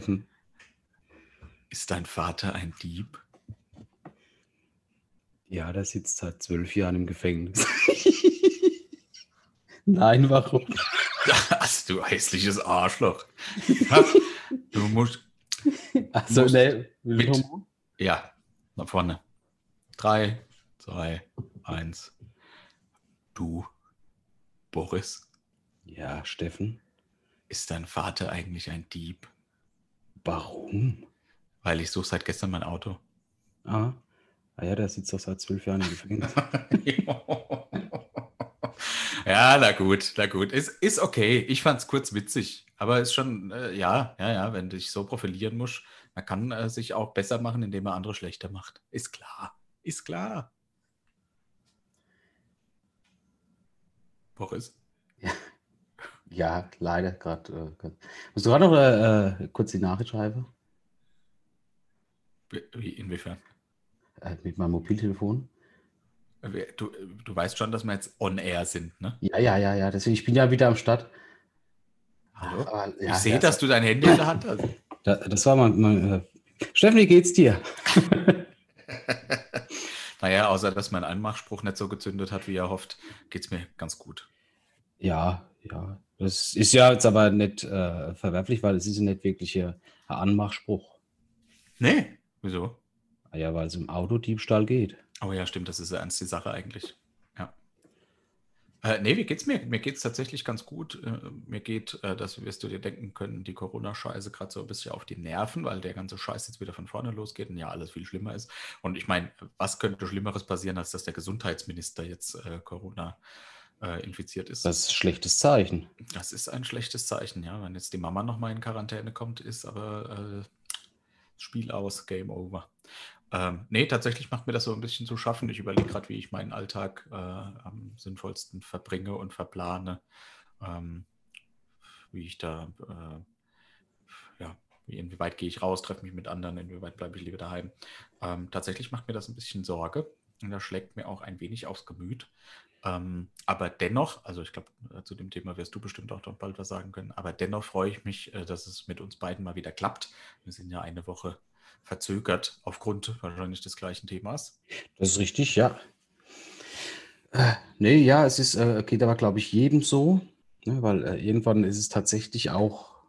Steffen. ist dein Vater ein Dieb? Ja, der sitzt seit zwölf Jahren im Gefängnis. Nein, warum? Das, du hässliches Arschloch. Du musst, Also, Musst ne, mit- ja, nach vorne. Drei, zwei, eins. Du, Boris, Ja, Steffen. ist dein Vater eigentlich ein Dieb? Warum? Weil ich suche seit gestern mein Auto. Ah, ah ja, der sitzt doch seit zwölf Jahren im Gefängnis. ja, na gut, na gut. Ist, ist okay. Ich fand es kurz witzig. Aber ist schon, äh, ja, ja, ja, wenn du dich so profilieren musst, man kann äh, sich auch besser machen, indem man andere schlechter macht. Ist klar. Ist klar. Boris? Ja, leider gerade. Äh, musst du gerade noch äh, äh, kurz die Nachricht schreiben? Wie, wie- inwiefern? Äh, mit meinem Mobiltelefon? Wie- Du, du weißt schon, dass wir jetzt on air sind, ne? Ja, ja, ja, ja. Deswegen, ich bin ja wieder am Start. Hallo? Aber, ich ja, sehe, ja, dass du dein Handy in der Hand hast. Da, das war mein. mein äh, Steffen, wie geht's dir? naja, außer dass mein Anmachspruch nicht so gezündet hat, wie er hofft, geht es mir ganz gut. Ja, ja. Das ist ja jetzt aber nicht äh, verwerflich, weil es ist ja nicht wirklich ein Anmachspruch. Nee, wieso? Ah Ja, weil es um Autodiebstahl geht. Oh ja, stimmt, das ist ja ernst die Sache eigentlich. Ja. Äh, nee, wie geht's mir? Mir geht's tatsächlich ganz gut. Äh, mir geht, äh, das wirst du dir denken können, die Corona-Scheiße gerade so ein bisschen auf die Nerven, weil der ganze Scheiß jetzt wieder von vorne losgeht und ja alles viel schlimmer ist. Und ich meine, was könnte Schlimmeres passieren, als dass der Gesundheitsminister jetzt äh, Corona äh, infiziert ist? Das ist ein schlechtes Zeichen. Das ist ein schlechtes Zeichen, ja. Wenn jetzt die Mama nochmal in Quarantäne kommt, ist aber äh, Spiel aus, Game over. Ähm, nee, tatsächlich macht mir das so ein bisschen zu schaffen. Ich überlege gerade, wie ich meinen Alltag äh, am sinnvollsten verbringe und verplane. Ähm, wie ich da, äh, ja, wie, inwieweit gehe ich raus, treffe mich mit anderen, inwieweit bleibe ich lieber daheim. Ähm, tatsächlich macht mir das ein bisschen Sorge. Und das schlägt mir auch ein wenig aufs Gemüt. Ähm, aber dennoch, also ich glaube, äh, zu dem Thema wirst du bestimmt auch noch bald was sagen können, aber dennoch freue ich mich, äh, dass es mit uns beiden mal wieder klappt. Wir sind ja eine Woche verzögert aufgrund wahrscheinlich des gleichen Themas. Das ist richtig, ja. Äh, nee, ja, es ist, äh, geht aber, glaube ich, jedem so, ne, weil äh, irgendwann ist es tatsächlich auch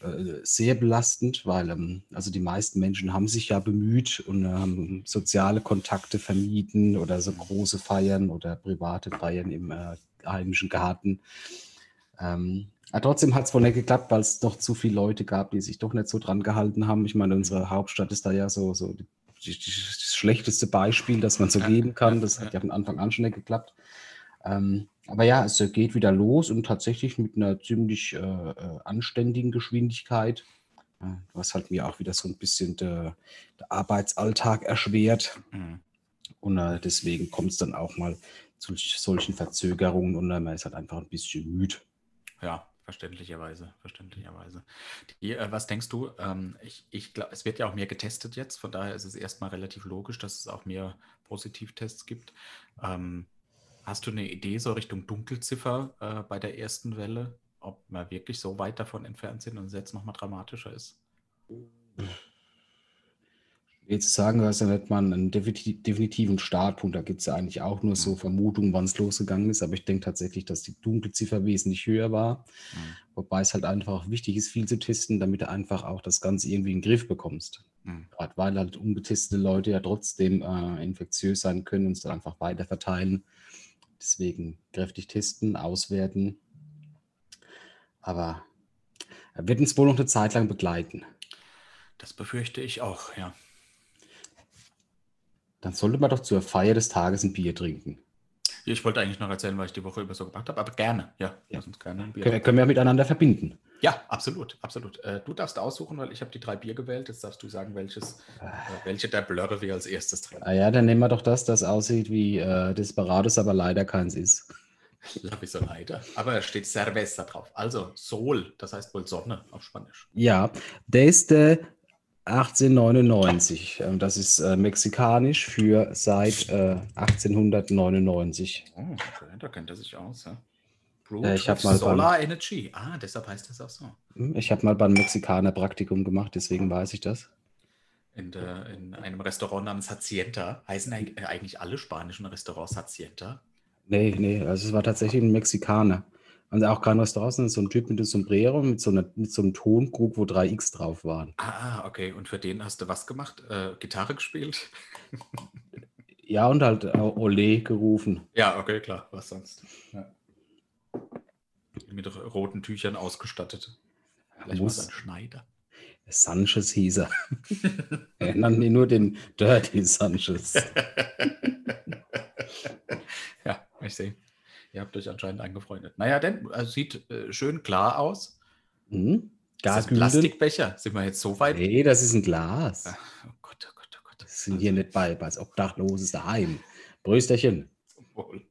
äh, sehr belastend, weil ähm, also die meisten Menschen haben sich ja bemüht und haben soziale Kontakte vermieden oder so große Feiern oder private Feiern im äh, heimischen Garten. Ähm, aber trotzdem hat es wohl nicht geklappt, weil es doch zu viele Leute gab, die sich doch nicht so dran gehalten haben. Ich meine, unsere Hauptstadt ist da ja so, so die, die, das schlechteste Beispiel, das man so geben kann. Das hat ja von Anfang an schon nicht geklappt. Ähm, aber ja, es geht wieder los und tatsächlich mit einer ziemlich äh, äh, anständigen Geschwindigkeit, äh, was halt mir auch wieder so ein bisschen der, der Arbeitsalltag erschwert. Mhm. Und äh, deswegen kommt es dann auch mal zu solchen Verzögerungen und äh, man ist halt einfach ein bisschen müde. Ja, verständlicherweise, verständlicherweise. Die, äh, was denkst du? Ähm, ich ich glaube, es wird ja auch mehr getestet jetzt, von daher ist es erstmal relativ logisch, dass es auch mehr Positivtests gibt. Ähm, hast du eine Idee so Richtung Dunkelziffer äh, bei der ersten Welle, ob wir wirklich so weit davon entfernt sind und es jetzt nochmal dramatischer ist? Jetzt sagen wir ja nicht mal einen definitiv- definitiven Startpunkt. Da gibt es ja eigentlich auch nur so Vermutungen, wann es losgegangen ist. Aber ich denke tatsächlich, dass die Dunkelziffer wesentlich höher war. Mhm. Wobei es halt einfach auch wichtig ist, viel zu testen, damit du einfach auch das Ganze irgendwie in den Griff bekommst. Mhm. Gerade weil halt ungetestete Leute ja trotzdem äh, infektiös sein können und es dann einfach weiter verteilen. Deswegen kräftig testen, auswerten. Aber er wird uns wohl noch eine Zeit lang begleiten. Das befürchte ich auch, ja. Dann sollte man doch zur Feier des Tages ein Bier trinken. Ich wollte eigentlich noch erzählen, was ich die Woche über so gemacht habe, aber gerne, ja. Ja. Gerne Können, können wir miteinander verbinden. Ja, absolut, absolut. Äh, du darfst aussuchen, weil ich habe die drei Bier gewählt. Jetzt darfst du sagen, welches, äh, welche der Blöre wir als erstes trinken. Ah ja, dann nehmen wir doch das, das aussieht wie äh, Desperados, aber leider keins ist. Ja, wieso leider. Aber es steht Cerveza drauf. Also Sol, das heißt wohl Sonne auf Spanisch. Ja, der ist äh, 1899. Ähm, Das ist äh, mexikanisch für seit äh, 1899. Oh, da kennt er sich aus. Ja. Äh, ich mal Solar Energy. Ah, deshalb heißt das auch so. Hm, Ich habe mal beim Mexikaner Praktikum gemacht, deswegen weiß ich das. In, der, in einem Restaurant namens Hacienda. Heißen äh, eigentlich alle spanischen Restaurants Hacienda? Nee, nee, also es war tatsächlich ein Mexikaner. Also auch kein Restaurant, sondern so ein Typ mit einem Sombrero, mit so, einer, mit so einem Tonkrug, wo drei X drauf waren. Ah, ah, okay. Und für den hast du was gemacht? Äh, Gitarre gespielt? Ja, und halt äh, Ole gerufen. Ja, okay, klar. Was sonst? Ja. Mit roten Tüchern ausgestattet. Vielleicht Muss. mal ein Schneider. Sanchez hieß er. er nannte ihn nur den Dirty Sanchez. ja, ich sehe. Ihr habt euch anscheinend angefreundet. Naja, denn, also sieht äh, schön klar aus. Hm? Ist das ein? Plastikbecher? Sind wir jetzt so weit? Nee, das ist ein Glas. Ah, Oh Gott, oh Gott, oh Gott. Das sind hier nicht bei, bei als Obdachloses daheim. Brösterchen. Wohl.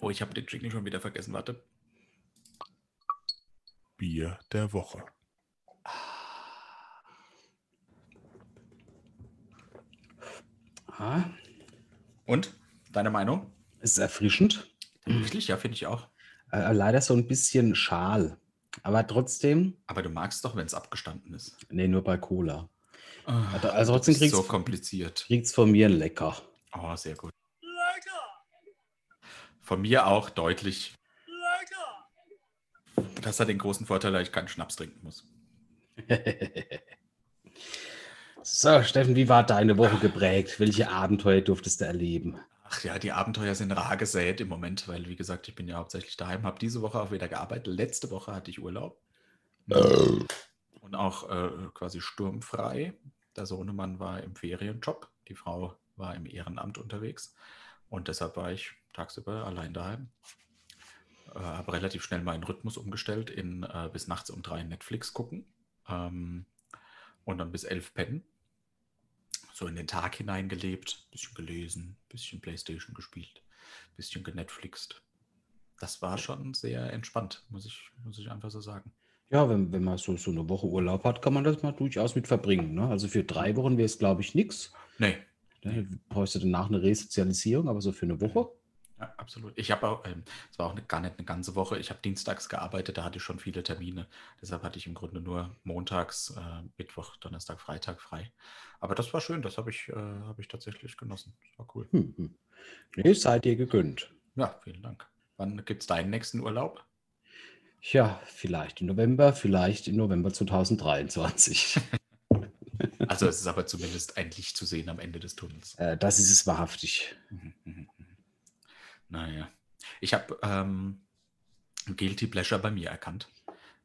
Oh, ich habe den Jingle schon wieder vergessen. Warte. Bier der Woche. Ah, Und? Deine Meinung? ist erfrischend. Tatsächlich, ja, finde ich auch. Äh, leider so ein bisschen schal. Aber trotzdem, Aber du magst doch, wenn es abgestanden ist. nee, nur bei Cola. Ah, also trotzdem kriegst so kompliziert. Kriegt's von mir lecker. Oh, sehr gut. Von mir auch deutlich. Das hat den großen Vorteil, dass ich keinen Schnaps trinken muss. So, Steffen, wie war deine Woche geprägt? Welche Abenteuer durftest du erleben? Ach ja, die Abenteuer sind rar gesät im Moment, weil, wie gesagt, ich bin ja hauptsächlich daheim, habe diese Woche auch wieder gearbeitet. Letzte Woche hatte ich Urlaub. Und auch äh, quasi sturmfrei. Der Sohnemann war im Ferienjob, die Frau war im Ehrenamt unterwegs. Und deshalb war ich tagsüber allein daheim. Äh, habe relativ schnell meinen Rhythmus umgestellt in äh, bis nachts um drei Netflix gucken. Ähm, und dann bis elf pennen. So in den Tag hineingelebt, bisschen gelesen, bisschen Playstation gespielt, bisschen genetflixt. Das war schon sehr entspannt, muss ich, muss ich einfach so sagen. Ja, wenn, wenn man so, so eine Woche Urlaub hat, kann man das mal durchaus mit verbringen. Ne? Also für drei Wochen wäre es, glaube ich, nichts. Nee, Ne? Brauchst du danach eine Resozialisierung, aber so für eine Woche? Ja, absolut. Ich habe auch, ähm, es war auch eine, gar nicht eine ganze Woche. Ich habe dienstags gearbeitet, da hatte ich schon viele Termine. Deshalb hatte ich im Grunde nur montags, äh, Mittwoch, Donnerstag, Freitag frei. Aber das war schön, das habe ich, äh, habe ich tatsächlich genossen. Das war cool. Hm, hm. Nee, seid ihr gegönnt. Ja, vielen Dank. Wann gibt es deinen nächsten Urlaub? Ja, vielleicht im November, vielleicht im November 2023. Also es ist aber zumindest ein Licht zu sehen am Ende des Tunnels. äh, das ist es wahrhaftig. Mhm, mhm. Naja. Ich habe ähm, Guilty Pleasure bei mir erkannt.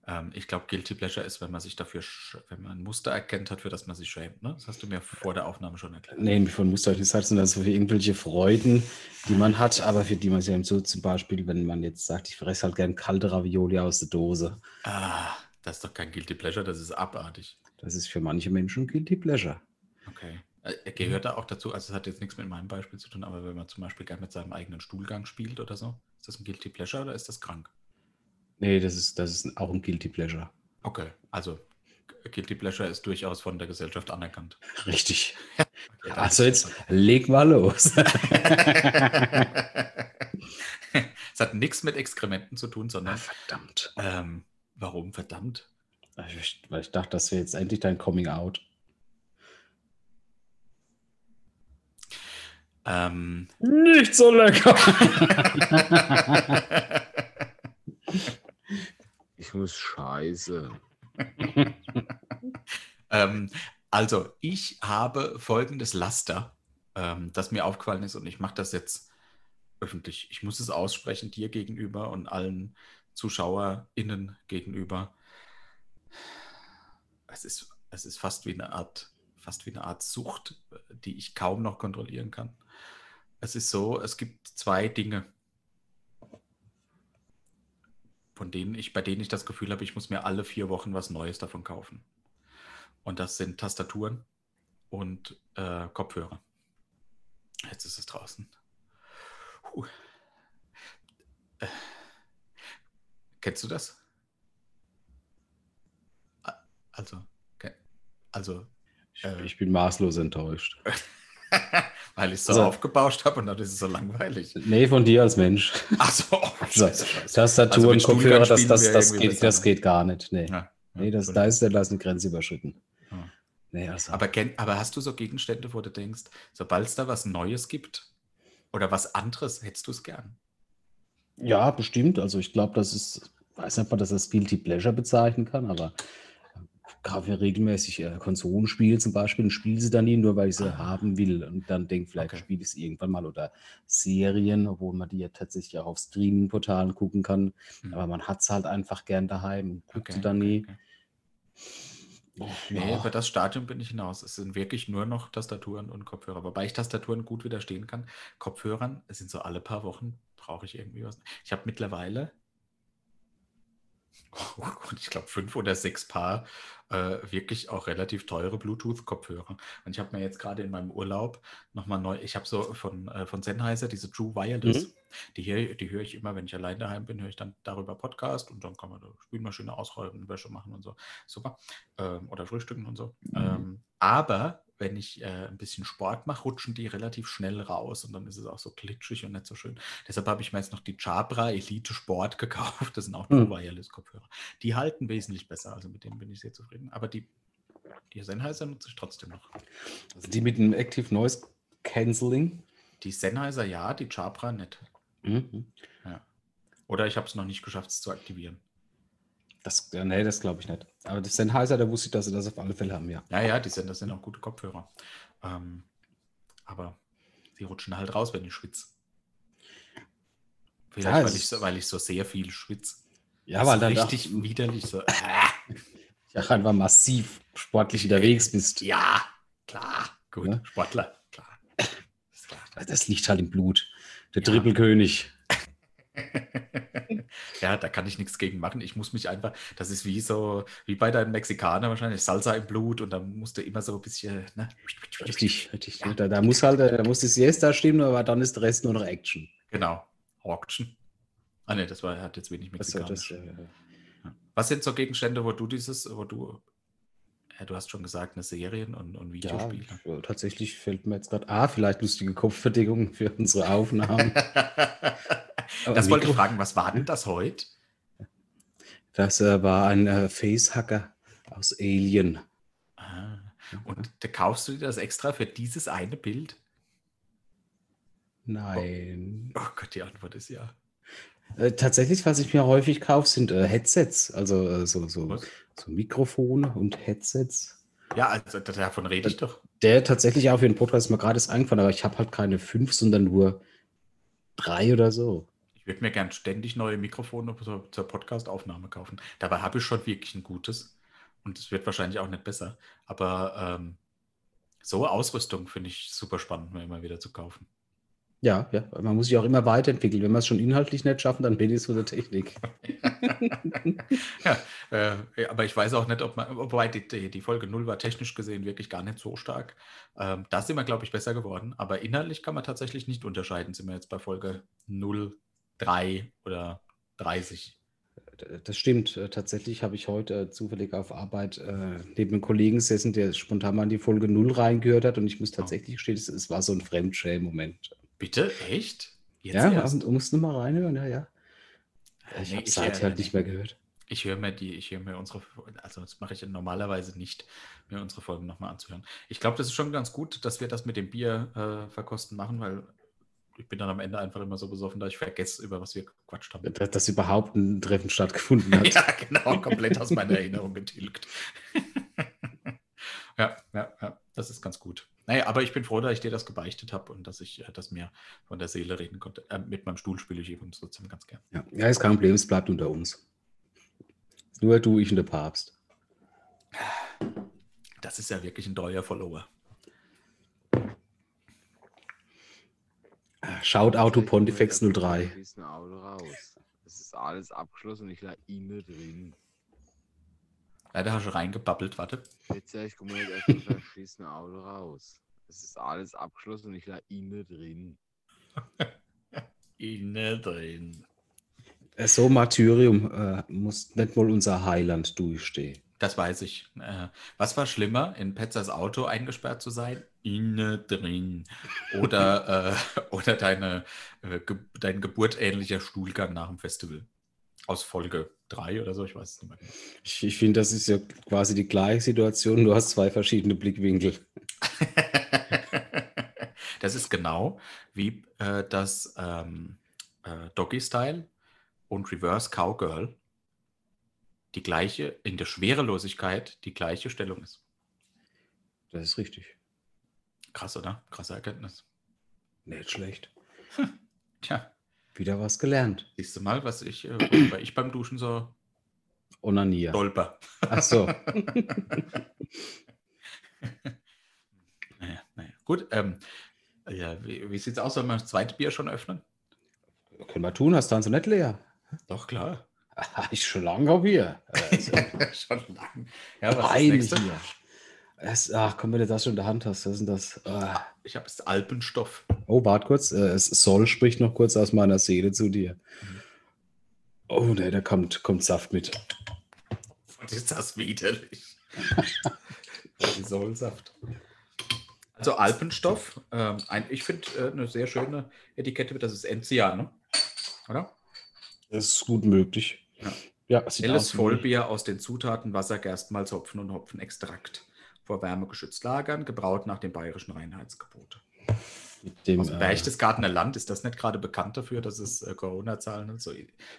Ähm, ich glaube, Guilty Pleasure ist, wenn man sich dafür, wenn man ein Muster erkennt hat, für das man sich schämt. Ne? Das hast du mir vor der Aufnahme schon erklärt. Nee, von Muster nicht sagen, sondern so für irgendwelche Freuden, die man hat, aber für die man sich eben so zum Beispiel, wenn man jetzt sagt, ich fresse halt gern kalte Ravioli aus der Dose. Ah, das ist doch kein Guilty Pleasure, das ist abartig. Das ist für manche Menschen Guilty Pleasure. Okay. Äh, Gehört da auch dazu, also es hat jetzt nichts mit meinem Beispiel zu tun, aber wenn man zum Beispiel gern mit seinem eigenen Stuhlgang spielt oder so, ist das ein Guilty Pleasure oder ist das krank? Nee, das ist, das ist auch ein Guilty Pleasure. Okay, also Guilty Pleasure ist durchaus von der Gesellschaft anerkannt. Richtig. Okay, Also jetzt leg mal los. es hat nichts mit Exkrementen zu tun, sondern Verdammt. ähm, warum verdammt? Ich, weil ich dachte, das wäre jetzt endlich dein Coming Out. Ähm, Nicht so lecker. Ich muss scheiße. ähm, also, ich habe folgendes Laster, ähm, das mir aufgefallen ist und ich mache das jetzt öffentlich. Ich muss es aussprechen dir gegenüber und allen ZuschauerInnen gegenüber. Es ist, es ist fast wie eine Art, fast wie eine Art Sucht, die ich kaum noch kontrollieren kann. Es ist so, es gibt zwei Dinge, von denen ich, bei denen ich das Gefühl habe, ich muss mir alle vier Wochen was Neues davon kaufen. Und das sind Tastaturen und äh, Kopfhörer. Jetzt ist es draußen. Puh. Äh, kennst du das? Also, also, Ich, ich bin maßlos enttäuscht. Weil ich es so Also- aufgebauscht habe und dann ist es so langweilig. Nee, von dir als Mensch. Ach so, oh, scheiße, scheiße. Tastatur Also und Kopfhörer, das, das, das, geht, das ne? geht gar nicht. Nee, Ja, ja, nee das, da ist, da ist eine Grenze überschritten. Ja. Nee, also. aber, aber hast du so Gegenstände, wo du denkst, sobald es da was Neues gibt oder was anderes, hättest du es gern? Ja, bestimmt. Also ich glaube, das ist, weiß nicht, ob man das als Guilty Pleasure bezeichnen kann, aber kaufe mir regelmäßig äh, Konsolenspiele zum Beispiel und spiele sie dann nie, nur weil ich sie Ah. haben will und dann denke, vielleicht Okay. spiele ich es irgendwann mal oder Serien, obwohl man die ja tatsächlich auch auf Streaming-Portalen gucken kann. Hm. Aber man hat es halt einfach gern daheim und guckt Okay, sie dann okay, nie. Oh, Nee, über das Stadium bin ich hinaus. Es sind wirklich nur noch Tastaturen und Kopfhörer. Wobei ich Tastaturen gut widerstehen kann. Kopfhörern, es sind so alle paar Wochen, brauche ich irgendwie was. Ich habe mittlerweile, ich glaube, fünf oder sechs Paar äh, wirklich auch relativ teure Bluetooth-Kopfhörer. Und ich habe mir jetzt gerade in meinem Urlaub nochmal neu, ich habe so von, äh, von Sennheiser diese True Wireless. Mhm. Die, die höre ich immer, wenn ich allein daheim bin, höre ich dann darüber Podcast und dann kann man da Spülmaschine ausräumen, Wäsche machen und so. Super ähm, oder frühstücken und so. Ähm, aber wenn ich äh, ein bisschen Sport mache, rutschen die relativ schnell raus und dann ist es auch so glitschig und nicht so schön. Deshalb habe ich mir jetzt noch die Jabra Elite Sport gekauft. Das sind auch Hm. True Wireless Kopfhörer. Die halten wesentlich besser, also mit denen bin ich sehr zufrieden. Aber die, die Sennheiser nutze ich trotzdem noch. Also die mit dem Active Noise Cancelling. Die Sennheiser ja, die Jabra nicht. Mhm. Oder ich habe es noch nicht geschafft, es zu aktivieren. Das, nee, das glaube ich nicht. Aber das Sennheiser, da wusste ich, dass sie das auf alle Fälle haben, ja. Ja, ja, die sind, das sind auch gute Kopfhörer. Ähm, aber sie rutschen halt raus, wenn ich schwitze. Vielleicht, Ja, weil, ich so, weil ich so sehr viel schwitze. Ja, Das weil dann richtig auch, widerlich so. ja, einfach massiv sportlich unterwegs bist. ja, klar, gut, Ja. Sportler, klar. Ist klar. Das liegt halt im Blut. Der Ja. Trippelkönig. ja, da kann ich nichts gegen machen. Ich muss mich einfach, das ist wie so, wie bei deinem Mexikaner wahrscheinlich, Salsa im Blut und dann musst du immer so ein bisschen, ne? Richtig, richtig. Ja. Da, da muss halt, da muss die Siesta stimmen, aber dann ist der Rest nur noch Action. Genau. Auction. Ah ne, das war, hat jetzt wenig Das, das, Mexikanisch. äh, Ja. Was sind so Gegenstände, wo du dieses, wo du, ja, du hast schon gesagt, eine Serien und, und ja, Videospiele. äh, tatsächlich fällt mir jetzt gerade, ah, vielleicht lustige Kopfverdeckung für unsere Aufnahmen. Aber das wollte ich fragen, was war denn das heute? Das äh, war ein äh, Facehacker aus Alien. Ah, und da kaufst du dir das extra für dieses eine Bild? Nein. Oh Gott, die Antwort ist ja. Äh, tatsächlich, was ich mir häufig kaufe, sind äh, Headsets. Also äh, so, so, Was? so Mikrofone und Headsets. Ja, also davon rede ich doch. Der tatsächlich auch für den Podcast ist mir gerade erst eingefallen, aber ich habe halt keine fünf, sondern nur drei oder so. Ich würde mir gern ständig neue Mikrofone zur, zur Podcast-Aufnahme kaufen. Dabei habe ich schon wirklich ein gutes. Und es wird wahrscheinlich auch nicht besser. Aber ähm, so Ausrüstung finde ich super spannend, mir immer wieder zu kaufen. Ja, ja, man muss sich auch immer weiterentwickeln. Wenn wir es schon inhaltlich nicht schaffen, dann wenigstens von der Technik. ja, äh, aber ich weiß auch nicht, ob man, wobei die, die, die Folge 0 war technisch gesehen wirklich gar nicht so stark. Ähm, da sind wir, glaube ich, besser geworden. Aber inhaltlich kann man tatsächlich nicht unterscheiden. Sind wir jetzt bei Folge 0, 3 oder 30? Das stimmt. Äh, Tatsächlich habe ich heute äh, zufällig auf Arbeit äh, neben einem Kollegen gesessen, der spontan mal in die Folge 0 reingehört hat. Und ich muss tatsächlich gestehen, es, es war so ein Fremdschämen-Moment. Bitte? Echt? Jetzt Ja, erst? musst du mal reinhören, ja, ja. Ich Nee, habe seit äh, halt nicht mehr gehört. Ich höre mir die, ich höre mir unsere, also das mache ich normalerweise nicht, mir unsere Folgen nochmal anzuhören. Ich glaube, das ist schon ganz gut, dass wir das mit dem Bier äh, verkosten machen, weil ich bin dann am Ende einfach immer so besoffen, dass ich vergesse, über was wir gequatscht haben. Dass, dass überhaupt ein Treffen stattgefunden hat. Ja, genau, komplett aus meiner Erinnerung getilgt. ja, ja, ja, das ist ganz gut. Naja, aber ich bin froh, dass ich dir das gebeichtet habe und dass ich äh, das mir von der Seele reden konnte. Äh, mit meinem Stuhl spiele ich übrigens trotzdem ganz gern. Ja, ja, ist kein Problem, es bleibt unter uns. Nur du, ich und der Papst. Das ist ja wirklich ein treuer Follower. Schaut Auto Ich hol Pontifex jetzt 03. ein bisschen Auto raus. Es ist alles abgeschlossen und ich lag innen drin. Leider hast du reingebabbelt, warte. Jetzt sag ich, komm mal jetzt erst ein verschissene Auto raus. Es ist alles abgeschlossen und ich lag innen drin. Innen drin. Äh, So Martyrium äh, muss nicht mal unser Heiland durchstehen. Das weiß ich. Äh, was war schlimmer, in Petzers Auto eingesperrt zu sein? Inne drin. Oder, äh, oder deine, äh, ge dein geburtähnlicher Stuhlgang nach dem Festival. Aus Folge 3 oder so, ich weiß es nicht mehr. genau. Ich, ich finde, das ist ja quasi die gleiche Situation. Du hast zwei verschiedene Blickwinkel. das ist genau wie äh, das ähm, äh, Doggy Style und Reverse Cowgirl die gleiche, in der Schwerelosigkeit die gleiche Stellung ist. Das ist richtig. Krass, oder? Krasse Erkenntnis. Nicht schlecht. Tja, Wieder was gelernt. siehst du mal, was ich, äh, weil ich beim Duschen so Onanier. stolper. Ach so. Naja, naja. Gut, ähm, ja, wie, wie sieht es aus? Sollen wir das zweite Bier schon öffnen? Können wir tun, hast du so nicht leer? Doch, klar. Ich schon lange auf hier. Also, schon lang. Ja, was ist das hier. Es, ach komm, wenn du das schon in der Hand hast, was ist denn das? Ah. Ich habe es Alpenstoff. Oh, warte kurz. äh, Es Soll spricht noch kurz aus meiner Seele zu dir. Oh, ne, da kommt, kommt Saft mit. Und ist das widerlich. Die Sohlsaft. Also Alpenstoff. Ähm, ein, ich finde äh, eine sehr schöne Etikette. Das ist Enzian, ne? oder? Das ist gut möglich. Ja. Ja, wie- Vollbier aus den Zutaten Wasser, Gerstenmalz, Hopfen und Hopfenextrakt. Vor Wärme geschützt lagern, gebraut nach dem bayerischen Reinheitsgebot. mit dem, äh, Berchtesgadener Land ist das nicht gerade bekannt dafür, dass es äh, Corona-Zahlen hat, so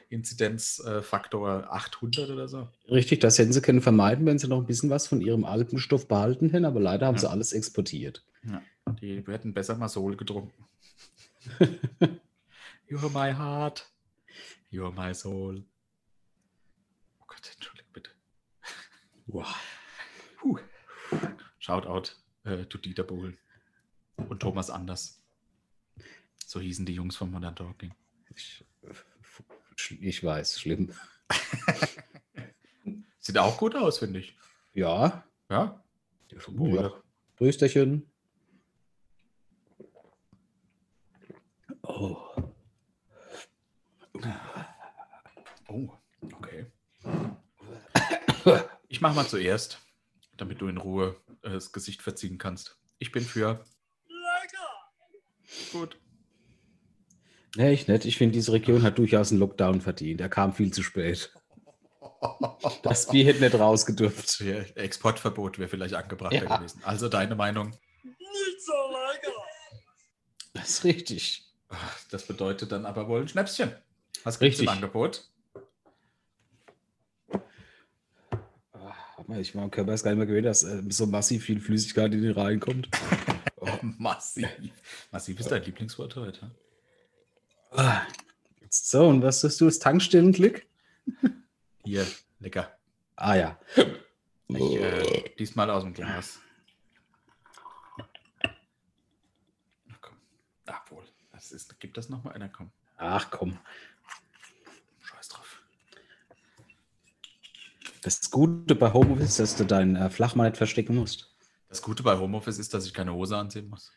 Inzidenzfaktor 800 oder so? Richtig, das hätten sie können vermeiden, wenn sie noch ein bisschen was von ihrem Alpenstoff behalten hätten, aber leider haben Ja. sie alles exportiert. Ja, die hätten besser mal Sol getrunken. You're my heart. You're my soul. Oh Gott, entschuldige bitte. Wow. Puh. Shoutout äh, to Dieter Bohlen und Thomas Anders. So hießen die Jungs von Modern Talking. Ich, ich weiß, schlimm. Sieht auch gut aus, finde ich. Ja, Ja? ja. Prösterchen. Oh. Oh, okay. Ich mache mal zuerst, damit du in Ruhe äh, das Gesicht verziehen kannst. Ich bin für. Gut. Nee, ich nicht. Ich finde, diese Region hat durchaus einen Lockdown verdient. Er kam viel zu spät. Das Bier hätte nicht rausgedürft. Exportverbot wäre vielleicht angebrachter Ja. gewesen. Also deine Meinung. Das ist richtig. Das bedeutet dann aber wohl ein Schnäpschen. Was gibt's im Richtig. Angebot? Ah, warte mal, Ich war Körper ist gar nicht mehr gewöhnt, dass äh, so massiv viel Flüssigkeit in den reinkommt. Massiv. Massiv ist dein Lieblingswort heute. Ah. So, und was hast du? Das Tankstellenglück? Hier, lecker. Ah ja. Ich, äh, diesmal aus dem Glas. Ach komm. Ach wohl. Das ist, gibt das nochmal einer? Komm. Ach komm. Scheiß drauf. Das Gute bei Homeoffice ist, dass du deinen äh, Flachmann nicht verstecken musst. Das Gute bei Homeoffice ist, dass ich keine Hose anziehen muss.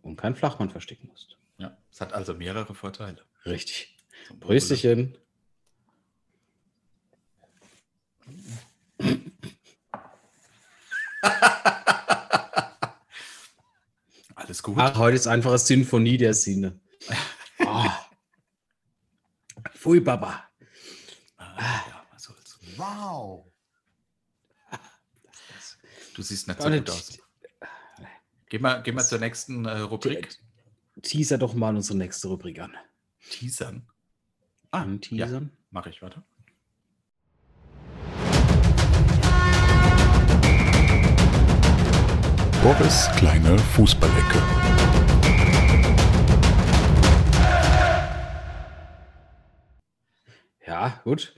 Und keinen Flachmann verstecken musst. Ja, es hat also mehrere Vorteile. Richtig. Zum Prösterchen. Alles gut. Ach, heute ist einfach eine Sinfonie der Sinne. Ah. Pfui, Baba. Ah, ja, was soll's. Wow. Du siehst nicht so nicht- gut aus. Geh mal, geh mal zur nächsten äh, Rubrik. Teaser doch mal unsere nächste Rubrik an. Teasern. Ah, An Teasern? Ja, mache ich, warte. Boris kleine Fußballecke. Ja, gut.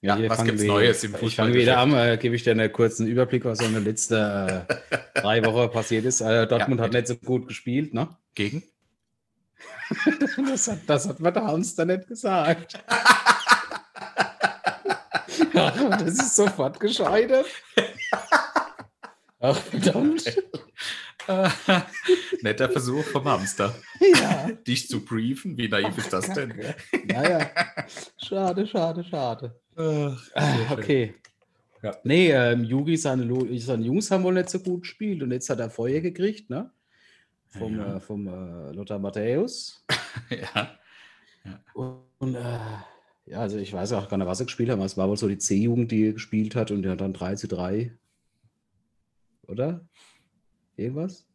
Ja, Hier was gibt's wir- Neues im Ich fange wieder an, äh, gebe ich dir einen kurzen Überblick, was in den letzten äh, drei Wochen passiert ist. Äh, Dortmund Ja, hat nicht so gut gespielt, ne? Gegen? Das hat, das hat mir der Hamster nicht gesagt. Das ist sofort gescheitert. Ach, verdammt. Netter Versuch vom Hamster, Ja. dich zu briefen. Wie naiv ist das denn? Naja, schade, schade, schade. Ach, Ah, Okay. Nee, ähm, Yugi, seine, seine Jungs haben wohl nicht so gut gespielt und jetzt hat er Feuer gekriegt, ne? Vom, Ja. äh, vom äh, Lothar Matthäus. ja. Und äh, ja, also ich weiß auch gar nicht, was er gespielt hat, aber es war wohl so die C-Jugend, die er gespielt hat und der hat dann 3 zu 3. Oder? Irgendwas?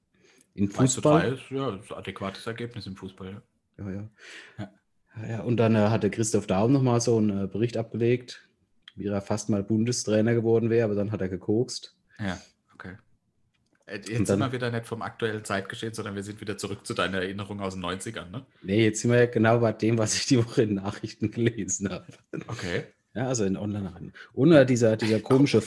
In 1 zu 3 Fußball? ist ja ist ein adäquates Ergebnis im Fußball. Ja. Ja, ja. Ja. Ja, ja. Und dann äh, hat der Christoph Daum nochmal so einen äh, Bericht abgelegt, wie er fast mal Bundestrainer geworden wäre, aber dann hat er gekokst. Ja, okay. Äh, Jetzt Und sind dann- wir wieder nicht vom aktuellen Zeitgeschehen, sondern wir sind wieder zurück zu deiner Erinnerung aus den 90ern, ne? Nee, jetzt sind wir ja genau bei dem, was ich die Woche in Nachrichten gelesen habe. Okay. Ja, also in Online-Nachrichten. Und äh, dieser, dieser komische,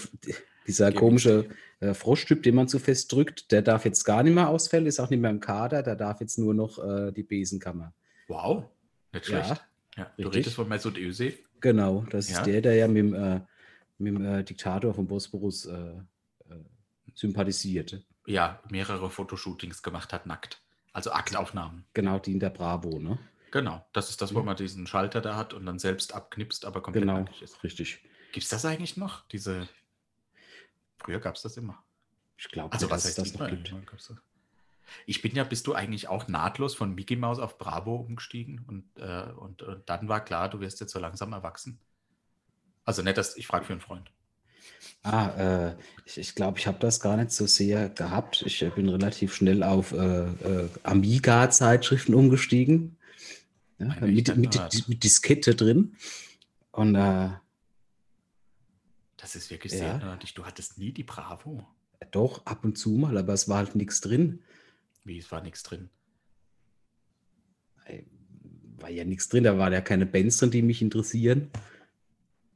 dieser komische äh, Froschtyp, den man zu fest drückt, der darf jetzt gar nicht mehr ausfällen, ist auch nicht mehr im Kader, der darf jetzt nur noch äh, die Besenkammer. Wow. Nicht schlecht. Ja, du richtig. redest von Mesut Özil. Genau, das Ja. ist der, der ja mit dem, äh, mit dem äh, Diktator vom Bosporus äh, äh, sympathisierte. Ja, mehrere Fotoshootings gemacht hat, nackt. Also Aktaufnahmen. Genau, die in der Bravo, ne? Genau. Das ist das, wo Mhm. man diesen Schalter da hat und dann selbst abknipst, aber komplett Genau, ist. richtig. Gibt es das eigentlich noch? Diese. Früher gab es das immer. Ich glaube, Also, dass es heißt das noch gibt. Ich bin ja, bist du eigentlich auch nahtlos von Mickey Mouse auf Bravo umgestiegen und, äh, und, und dann war klar, du wirst jetzt so langsam erwachsen. Also nicht, dass ich frage für einen Freund. Ah, äh, ich ich, glaube, ich habe das gar nicht so sehr gehabt. Ich äh, bin relativ schnell auf äh, äh, Amiga-Zeitschriften umgestiegen. Ja, mit, mit, gehört. mit Diskette drin. Und äh, Das ist wirklich Ja. sehr nerdig. Du hattest nie die Bravo. doch, ab und zu mal, aber es war halt nichts drin. Wie, es war nichts drin. Äh, War ja nichts drin, da waren ja keine Bands drin, die mich interessieren.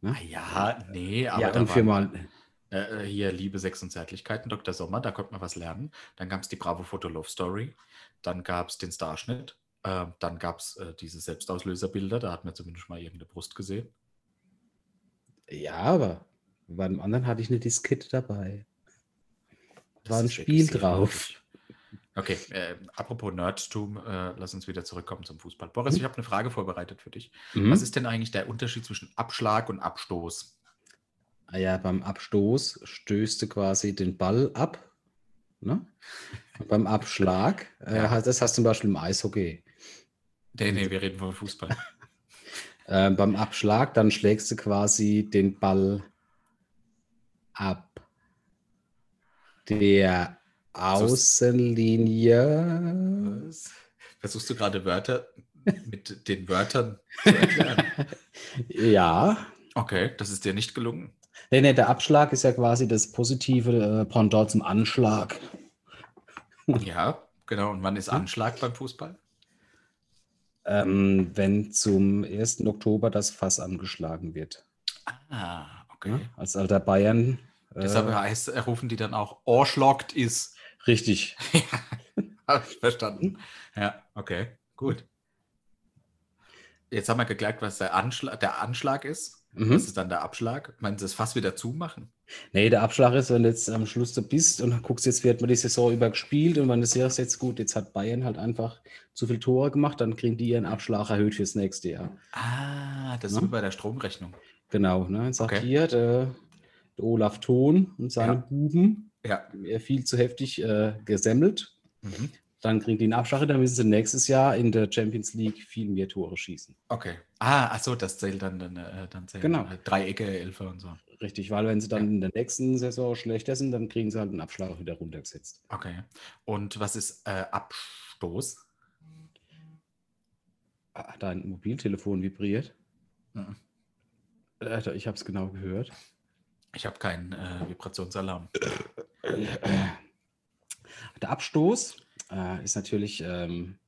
Ah, ja, nee, aber ja, da und für waren, mal. äh, hier Liebe, Sex und Zärtlichkeiten, Dr. Sommer, da konnte man was lernen. Dann gab es die Bravo Foto Love Story. Dann gab es den Starschnitt. Äh, dann gab es äh, diese Selbstauslöserbilder, da hat man zumindest mal irgendeine Brust gesehen. Ja, aber bei dem anderen hatte ich eine Diskette dabei. Das War ein Spiel drauf. Okay, äh, apropos Nerdtum, äh, lass uns wieder zurückkommen zum Fußball. Boris, ich habe eine Frage vorbereitet für dich. Mhm. Was ist denn eigentlich der Unterschied zwischen Abschlag und Abstoß? Ah ja, beim Abstoß stößt du quasi den Ball ab. Ne? Beim Abschlag, äh, Ja. das hast du zum Beispiel im Eishockey. Nee, nee, wir reden von Fußball. Äh, beim Abschlag, dann schlägst du quasi den Ball ab der Außenlinie. Was? Versuchst du gerade Wörter mit den Wörtern zu erklären? Ja. Okay, das ist dir nicht gelungen. Nee, nee, der Abschlag ist ja quasi das positive äh, Pendant zum Anschlag. Ja, genau. Und wann ist Anschlag beim Fußball? Ähm, wenn zum 1. Oktober das Fass angeschlagen wird. Ah, okay. Ja? Als alter Bayern. Äh, Deshalb heißt, äh, rufen die dann auch Ohrschlockt ist. richtig. Habe ich verstanden. Ja, okay, gut. Jetzt haben wir geklärt, was der Anschlag, der Anschlag ist. Mhm. Was ist dann der Abschlag? Meinen Sie das Fass wieder zumachen? Nee, der Abschlag ist, wenn du jetzt am Schluss da bist und guckst, jetzt wird man die Saison über gespielt und wenn du siehst, jetzt gut, jetzt hat Bayern halt einfach zu viel Tore gemacht, dann kriegen die ihren Abschlag erhöht fürs nächste Jahr. Ah, das ist Ja. wie bei der Stromrechnung. Genau, ne? Sagt Okay. hier der, der Olaf Thon und seine Ja. Buben, Ja. er viel zu heftig äh, gesemmelt. Mhm. Dann kriegen die einen Abschlag, dann müssen sie nächstes Jahr in der Champions League viel mehr Tore schießen. Okay. Ah, ach so, das zählt dann, dann, äh, dann zählen Genau. äh, Dreiecke, Elfer und so. Richtig, weil wenn sie dann Ja. in der nächsten Saison schlechter sind, dann kriegen sie halt einen Abschlag wieder runtergesetzt. Okay. Und was ist äh, Abstoß? Ah, dein Mobiltelefon vibriert. Mhm. Ich habe es genau gehört. Ich habe keinen äh, Vibrationsalarm. Der Abstoß äh, ist natürlich, ähm,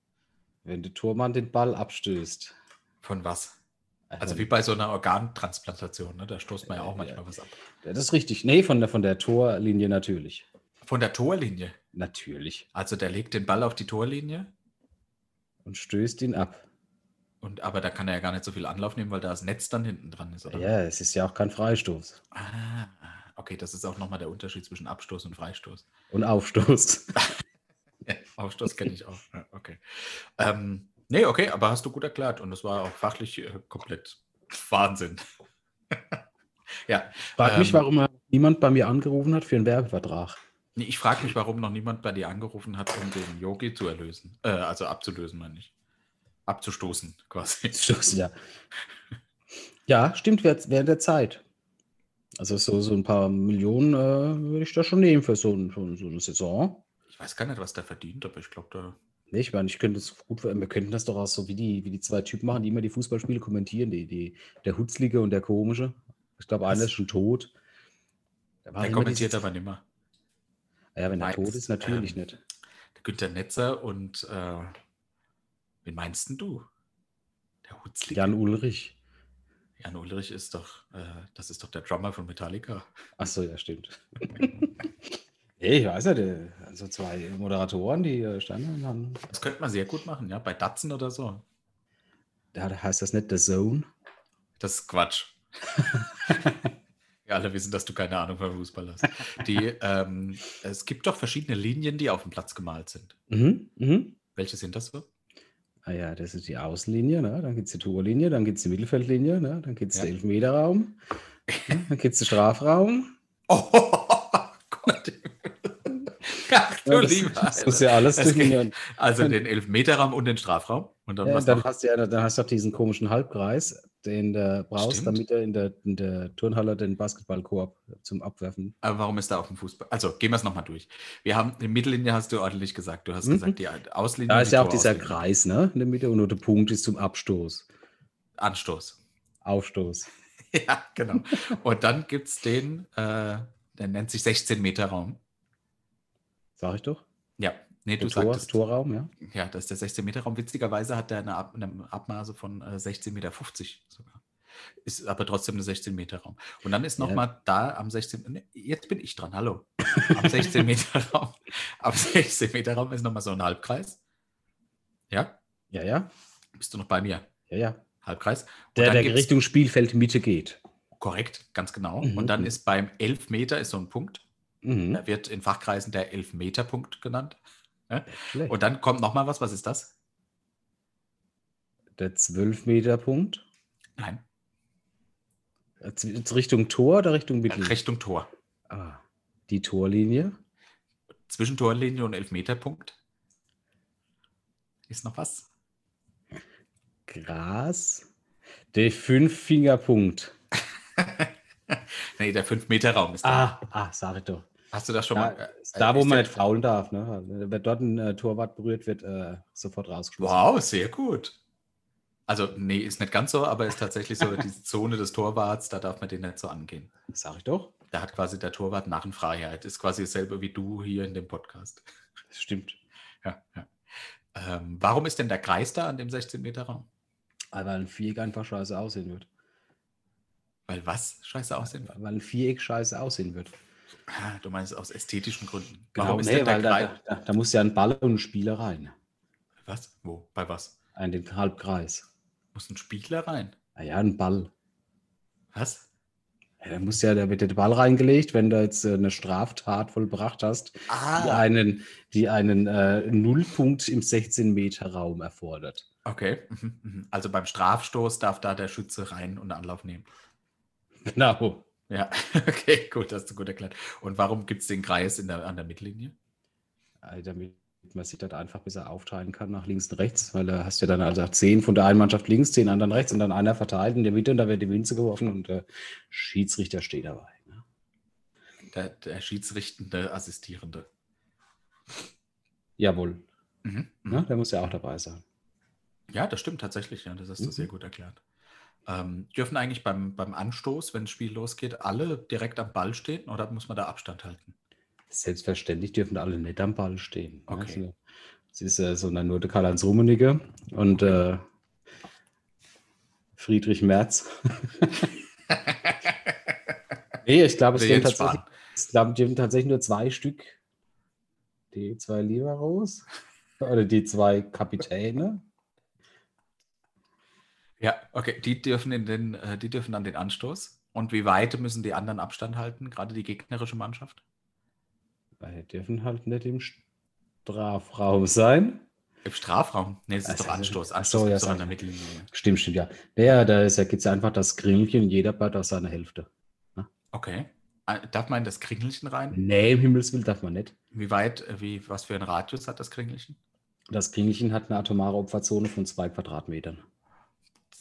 wenn der Tormann den Ball abstößt. Von was? Also Ähm, wie bei so einer Organtransplantation, ne? da stoßt man ja auch Äh, manchmal was ab. Das ist richtig. Nee, von der, von der Torlinie natürlich. Von der Torlinie. Natürlich. Also der legt den Ball auf die Torlinie, Und stößt ihn ab. Und, aber da kann er ja gar nicht so viel Anlauf nehmen, weil da das Netz dann hinten dran ist, oder? Ja, es ist ja auch kein Freistoß. Ah, okay, das ist auch nochmal der Unterschied zwischen Abstoß und Freistoß. Und Aufstoß. Ja, Aufstoß kenne ich auch. Ja, okay. Ähm, nee, okay, aber hast du gut erklärt und das war auch fachlich äh, komplett Wahnsinn. ja, Frag mich, Ähm, warum er niemand bei mir angerufen hat für einen Werbevertrag. Nee, ich frage mich, warum noch niemand bei dir angerufen hat, um den Yogi zu erlösen. Äh, also abzulösen, meine ich. Abzustoßen, quasi. Stoßen, ja. Ja, stimmt, während der Zeit. Also so, so ein paar Millionen äh, würde ich da schon nehmen für so, ein, so, so eine Saison. Ich weiß gar nicht, was der verdient, aber ich glaube, da. Nee, ich meine, ich könnte es gut, wir könnten das doch auch so wie die, wie die zwei Typen machen, die immer die Fußballspiele kommentieren, die, die, der Hutzlige und der Komische. Ich glaube, einer ist schon tot. Der immer kommentiert dieses- aber nimmer. Ja, wenn er Meinst, tot ist, natürlich ähm, nicht. Der Günther Netzer und äh, wen meinst denn du? Der Hutzlige? Jan Ulrich. Jan Ulrich ist doch, äh, das ist doch der Drummer von Metallica. Achso, ja, stimmt. nee, ich weiß ja, der, also zwei Moderatoren, die äh, standen haben, Das könnte man sehr gut machen, ja, bei Datsen oder so. da heißt das nicht The Zone. Das ist Quatsch. Wir alle wissen, dass du keine Ahnung von Fußball hast. Die, ähm, es gibt doch verschiedene Linien, die auf dem Platz gemalt sind. Mhm, mhm. Welche sind das so? Ah ja, das ist die Außenlinie, ne? dann gibt es die Torlinie, dann gibt es die Mittelfeldlinie, ne? dann gibt es Ja. den Elfmeterraum, ne? dann gibt es den Strafraum. Oh, Gott. Ach du Ja, das, lieber. das muss ja alles Es definieren. Also den Elfmeterraum und den Strafraum. Und dann Ja, dann hast du ja dann hast du auch diesen komischen Halbkreis, den du brauchst, Stimmt. damit du in der, in der Turnhalle den Basketballkorb zum Abwerfen. Aber warum ist da auf dem Fußball? Also gehen wir es nochmal durch. Wir haben die Mittellinie hast du ordentlich gesagt. Du hast Mhm. gesagt, die Auslinie. Da ist ja auch dieser. Kreis, ne? In der Mitte und nur der Punkt ist zum Abstoß. Anstoß. Aufstoß. Ja, genau. Und dann gibt es den, äh, der nennt sich 16 Meter Raum. Sag ich doch. Ja, nee, du Tor, sagtest. Torraum, ja. Ja, das ist der 16 Meter Raum. Witzigerweise hat der eine, Ab eine Abmaße von äh, 16,50 Meter sogar. Ist aber trotzdem eine 16 Meter Raum. Und dann ist Ja. nochmal da am 16. Ne, jetzt bin ich dran, hallo. Am 16 Meter Raum. Am 16 Meter Raum ist nochmal so ein Halbkreis. Ja, Ja, ja. bist du noch bei mir? Ja, ja. Halbkreis. Und Der, der Richtung Spielfeld Mitte geht. Korrekt, ganz genau. Mhm. Und dann ist beim 11 Meter ist so ein Punkt. Mhm. Der wird in Fachkreisen der 11 Meter Punkt genannt. Schlecht. Und dann kommt nochmal was. Was ist das? der 12-Meter-Punkt. Nein, Richtung Tor oder Richtung Mittel? Richtung Tor. Ah, die Torlinie. Zwischen Torlinie und Elfmeterpunkt. Ist noch was? Gras. Der Fünf-Finger-Punkt. nee, der 5-Meter-Raum ist da. Ah, ah, sag ich doch. Hast du das schon Ja, mal? äh, da, wo man nicht faulen darf. Ne? Wenn dort ein äh, Torwart berührt wird, äh, sofort rausgeschmissen. Wow, sehr gut. Also, nee, ist nicht ganz so, aber ist tatsächlich so diese Zone des Torwarts, da darf man den nicht so angehen. Sag ich doch. Da hat quasi der Torwart Narrenfreiheit. Ist quasi dasselbe wie du hier in dem Podcast. Das stimmt. Ja, ja. Ähm, warum ist denn der Kreis da an dem 16-Meter-Raum? Aber weil ein Viereck einfach scheiße aussehen wird. Weil was scheiße aussehen? Weil ein Viereck scheiße aussehen wird. Ah, du meinst aus ästhetischen Gründen. Genau, Warum ist nee, der weil da, da, da muss ja ein Ball und ein Spieler rein. Was? Wo? Bei was? Ein den Halbkreis. Muss ein Spieler rein? Naja, ein Ball. Was? Ja, da muss ja, da wird der Ball reingelegt, wenn du jetzt äh, eine Straftat vollbracht hast, die Ah, einen, die einen äh, Nullpunkt im 16-Meter-Raum erfordert. okay. Mhm, mhm. Also beim Strafstoß darf da der Schütze rein und Anlauf nehmen. Genau. Ja, okay, gut, hast du gut erklärt. Und warum gibt es den Kreis in der, an der Mittellinie? Also damit man sich das einfach besser aufteilen kann nach links und rechts, weil da hast du ja dann also zehn von der einen Mannschaft links, zehn anderen rechts und dann einer verteilt in der Mitte und da wird die Winze geworfen und der Schiedsrichter steht dabei. Ne? Der, der schiedsrichtende Assistierende. Jawohl. Mhm, mhm. Ne? Der muss ja auch dabei sein. Ja, das stimmt tatsächlich. Ja, das hast du Mhm. sehr gut erklärt. Ähm, dürfen eigentlich beim, beim Anstoß, wenn das Spiel losgeht, alle direkt am Ball stehen oder muss man da Abstand halten? Selbstverständlich dürfen alle nicht am Ball stehen. ne? Okay. Also, es ist äh, sondern nur der Karl-Heinz Rummenigge und äh, Friedrich Merz. nee, ich glaube, es Jens tatsächlich, tatsächlich nur zwei Stück. Die zwei Liberos oder die zwei Kapitäne. Ja, okay. Die dürfen, in den, äh, die dürfen an den Anstoß. Und wie weit müssen die anderen Abstand halten, gerade die gegnerische Mannschaft? Weil die dürfen halt nicht im Strafraum sein. Im Strafraum? Nee, das ist Also, doch Anstoß. Anstoß so, ja, doch an der Mittellinie. Stimmt, stimmt, ja. Ja, da, ist, gibt es einfach das Grillchen und jeder aus seiner Hälfte. Okay. Äh, Darf man in das Kringelchen rein? Nee, im Himmelswill darf man nicht. Wie weit, äh, wie, was für einen Radius hat das Kringelchen? Das Kringelchen hat eine atomare Opferzone von zwei Quadratmetern.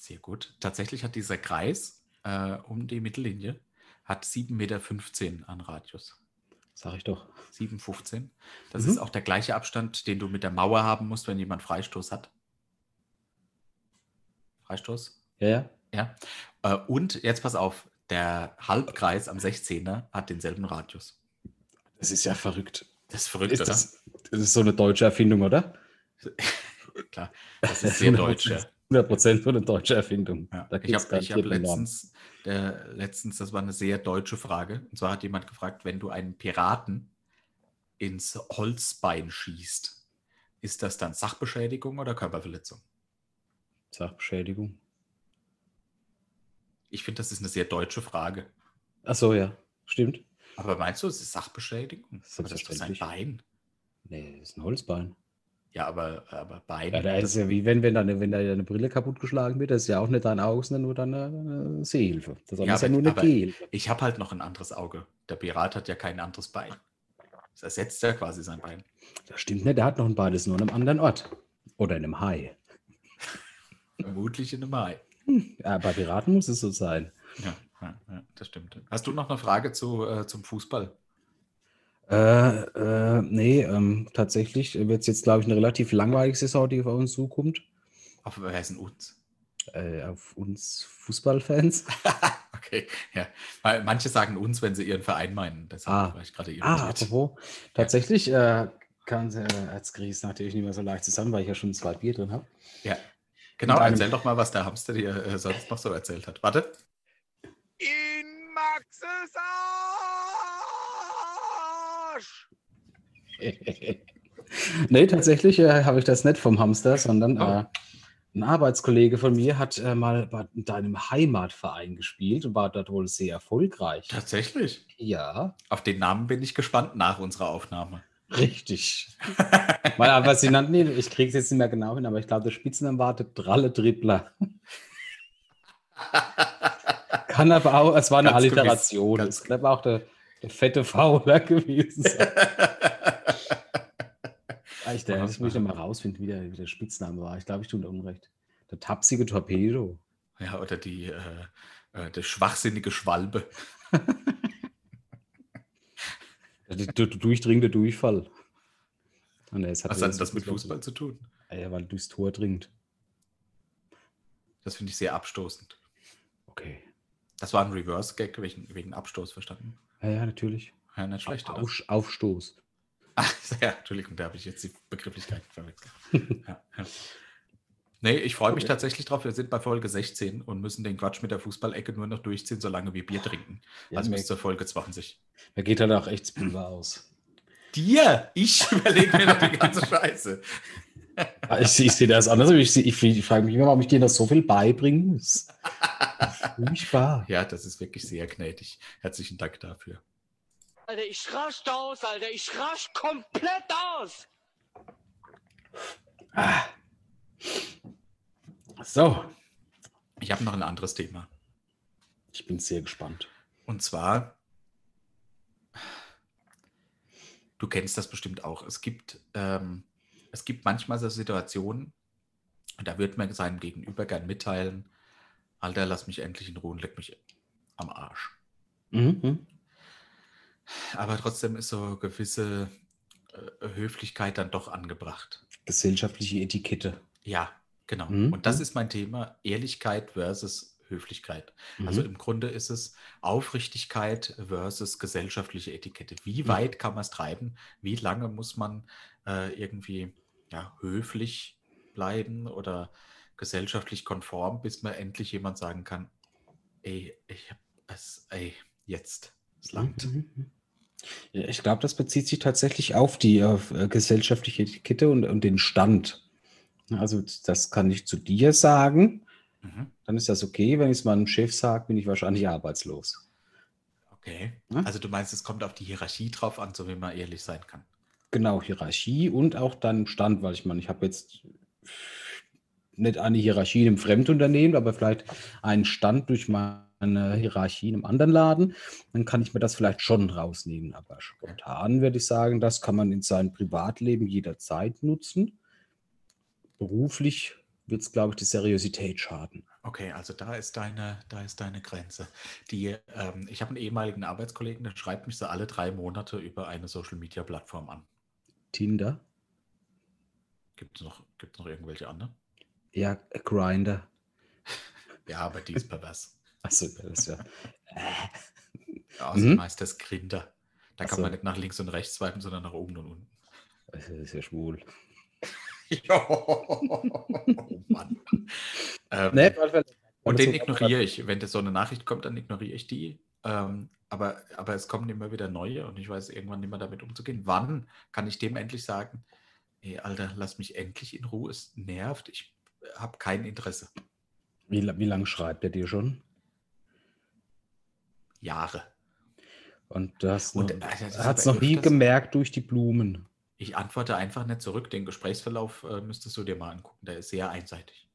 Sehr gut. Tatsächlich hat dieser Kreis äh, um die Mittellinie hat 7,15 Meter an Radius. Sag ich doch. 7,15. Das Mhm. ist auch der gleiche Abstand, den du mit der Mauer haben musst, wenn jemand Freistoß hat. Freistoß? Ja, ja. Ja. Äh, und jetzt pass auf, der Halbkreis am 16er hat denselben Radius. Das ist ja verrückt. Das ist verrückt, Ist oder? das, das ist so eine deutsche Erfindung, oder? Klar, das ist sehr deutsch. ja. 100% so eine deutsche Erfindung. Ja. Da Ich habe hab letztens, äh, letztens, das war eine sehr deutsche Frage. Und zwar hat jemand gefragt, wenn du einen Piraten ins Holzbein schießt, ist das dann Sachbeschädigung oder Körperverletzung? Sachbeschädigung. Ich finde, das ist eine sehr deutsche Frage. Ach so, ja. Stimmt. Aber meinst du, es ist Sachbeschädigung? Aber das ist doch sein Selbstverständlich. Bein. Nee, das ist ein Holzbein. Ja, aber, aber Bein. Ja, da ist das, ja wie wenn, wenn, deine, wenn deine Brille kaputtgeschlagen wird, das ist ja auch nicht dein Auge, sondern nur deine, deine Sehhilfe. Das Ja, ist ja nur eine Gehhilfe. ich habe halt noch ein anderes Auge. Der Pirat hat ja kein anderes Bein. Das ersetzt ja quasi sein Bein. Das stimmt nicht, der hat noch ein beides, nur an einem anderen Ort. Oder in einem Hai. Vermutlich in einem Mai. Ja, bei Piraten muss es so sein. Ja, ja, ja, das stimmt. Hast du noch eine Frage zu, äh, zum Fußball? Äh, äh, nee, ähm, tatsächlich wird es jetzt, glaube ich, eine relativ langweilige Saison, die auf uns zukommt. Auf wer denn uns? Äh, auf uns Fußballfans. okay, ja. Weil manche sagen uns, wenn sie ihren Verein meinen. Deshalb Ah. war ich gerade Ah, irritiert. apropos, tatsächlich äh, kann äh, als Grieß natürlich nicht mehr so leicht zusammen, weil ich ja schon zwei Bier drin habe. ja. Genau, einem- erzähl doch mal, was der Hamster dir äh, sonst noch so erzählt hat. Warte. In Maxes Arsch! Nee, tatsächlich äh, habe ich das nicht vom Hamster, sondern Oh. äh, ein Arbeitskollege von mir hat äh, mal bei deinem Heimatverein gespielt und war dort wohl sehr erfolgreich. Tatsächlich. Ja, Auf den Namen bin ich gespannt nach unserer Aufnahme. richtig. Weil, aber sie nannten ihn, ich kriege es jetzt nicht mehr genau hin, aber ich glaube, der Spitzname war der Dralle Dribbler. Kann aber auch, es war eine gewiss, Alliteration. ganz Es kann aber auch der fette Fauler gewesen sein. Ah, Ich, muss ich noch mal rausfinden, wie der, wie der Spitzname war. Ich glaube, ich tue da Unrecht. Der tapsige Torpedo. ja, oder die, äh, äh, der schwachsinnige Schwalbe. Der, durchdringende Durchfall. Ah, nee, es Was hat das mit Fußball Fußball zu tun? Ah, Ja, weil er durchs Tor dringt. Das finde ich sehr abstoßend. Okay. Das war ein Reverse-Gag wegen, wegen Abstoß verstanden. Ja, ja, natürlich. Ja, nicht schlecht, oder? Auf, Aufstoß. Ach, ja, Entschuldigung, da habe ich jetzt die Begrifflichkeiten verwechselt. ja, ja. Nee, ich freue mich Okay. tatsächlich drauf. Wir sind bei Folge 16 und müssen den Quatsch mit der Fußballecke nur noch durchziehen, solange wir Bier trinken. Ja, also bis zur Folge 20. mir geht halt auch echt Pulver aus. Dir? Ich überlege mir noch die ganze Scheiße. Ah, Ich, ich sehe das anders. aber Ich, ich, ich frage mich immer, warum ich dir noch so viel beibringen muss. Furchtbar. Ja, das ist wirklich sehr gnädig. Herzlichen Dank dafür. Alter, ich raste aus, Alter. Ich rasch komplett aus. So, Ich habe noch ein anderes Thema. ich bin sehr gespannt. Und zwar, du kennst das bestimmt auch. Es gibt, ähm, es gibt manchmal so Situationen, da wird man seinem Gegenüber gern mitteilen, Alter, lass mich endlich in Ruhe und leck mich am Arsch. Mhm. Aber trotzdem ist so gewisse äh, Höflichkeit dann doch angebracht. Gesellschaftliche Etikette. Ja, genau. Mhm. Und das ist mein Thema, Ehrlichkeit versus Höflichkeit. Also Mhm. im Grunde ist es Aufrichtigkeit versus gesellschaftliche Etikette. Wie Mhm. weit kann man es treiben? Wie lange muss man äh, irgendwie ja, höflich bleiben oder gesellschaftlich konform, bis man endlich jemand sagen kann, ey, ich hab es, ey, jetzt, es langt. Mhm. Ja, ich glaube, das bezieht sich tatsächlich auf die auf, äh, gesellschaftliche Etikette und, und den Stand. Also das kann ich zu dir sagen, Mhm. dann ist das okay. Wenn ich es meinem Chef sage, bin ich wahrscheinlich arbeitslos. Okay. Ja. Also du meinst, es kommt auf die Hierarchie drauf an, so wie man ehrlich sein kann. Genau, Hierarchie und auch dann Stand, weil ich meine, ich habe jetzt nicht eine Hierarchie im Fremdunternehmen, aber vielleicht einen Stand durch meine eine Hierarchie in einem anderen Laden, dann kann ich mir das vielleicht schon rausnehmen. Aber spontan würde ich sagen, das kann man in seinem Privatleben jederzeit nutzen. Beruflich wird es, glaube ich, die Seriosität schaden. Okay, also da ist deine, da ist deine Grenze. Die, ähm, ich habe einen ehemaligen Arbeitskollegen, der schreibt mich so alle drei Monate über eine Social Media Plattform an. Tinder? Gibt es noch, gibt's noch irgendwelche anderen? Ja, Grinder. Ja, aber die ist pervers. Achso, ist ja. Ja, außerdem Mhm. heißt das Grinder. Da Ach kann so. man nicht nach links und rechts swipen, sondern nach oben und unten. Das ist ja schwul. oh Mann. Ähm, Nee, Und den ignoriere ich. Wenn das so eine Nachricht kommt, dann ignoriere ich die. Ähm, aber, aber es kommen immer wieder neue und ich weiß irgendwann nicht mehr damit umzugehen. Wann kann ich dem endlich sagen, ey, Alter, lass mich endlich in Ruhe, es nervt, ich habe kein Interesse. Wie, wie lange schreibt er dir schon? Jahre. Und du hast Und, noch, das ist hat es aber noch nie gemerkt durch die Blumen. Ich antworte einfach nicht zurück. Den Gesprächsverlauf äh, müsstest du dir mal angucken. Der ist sehr einseitig.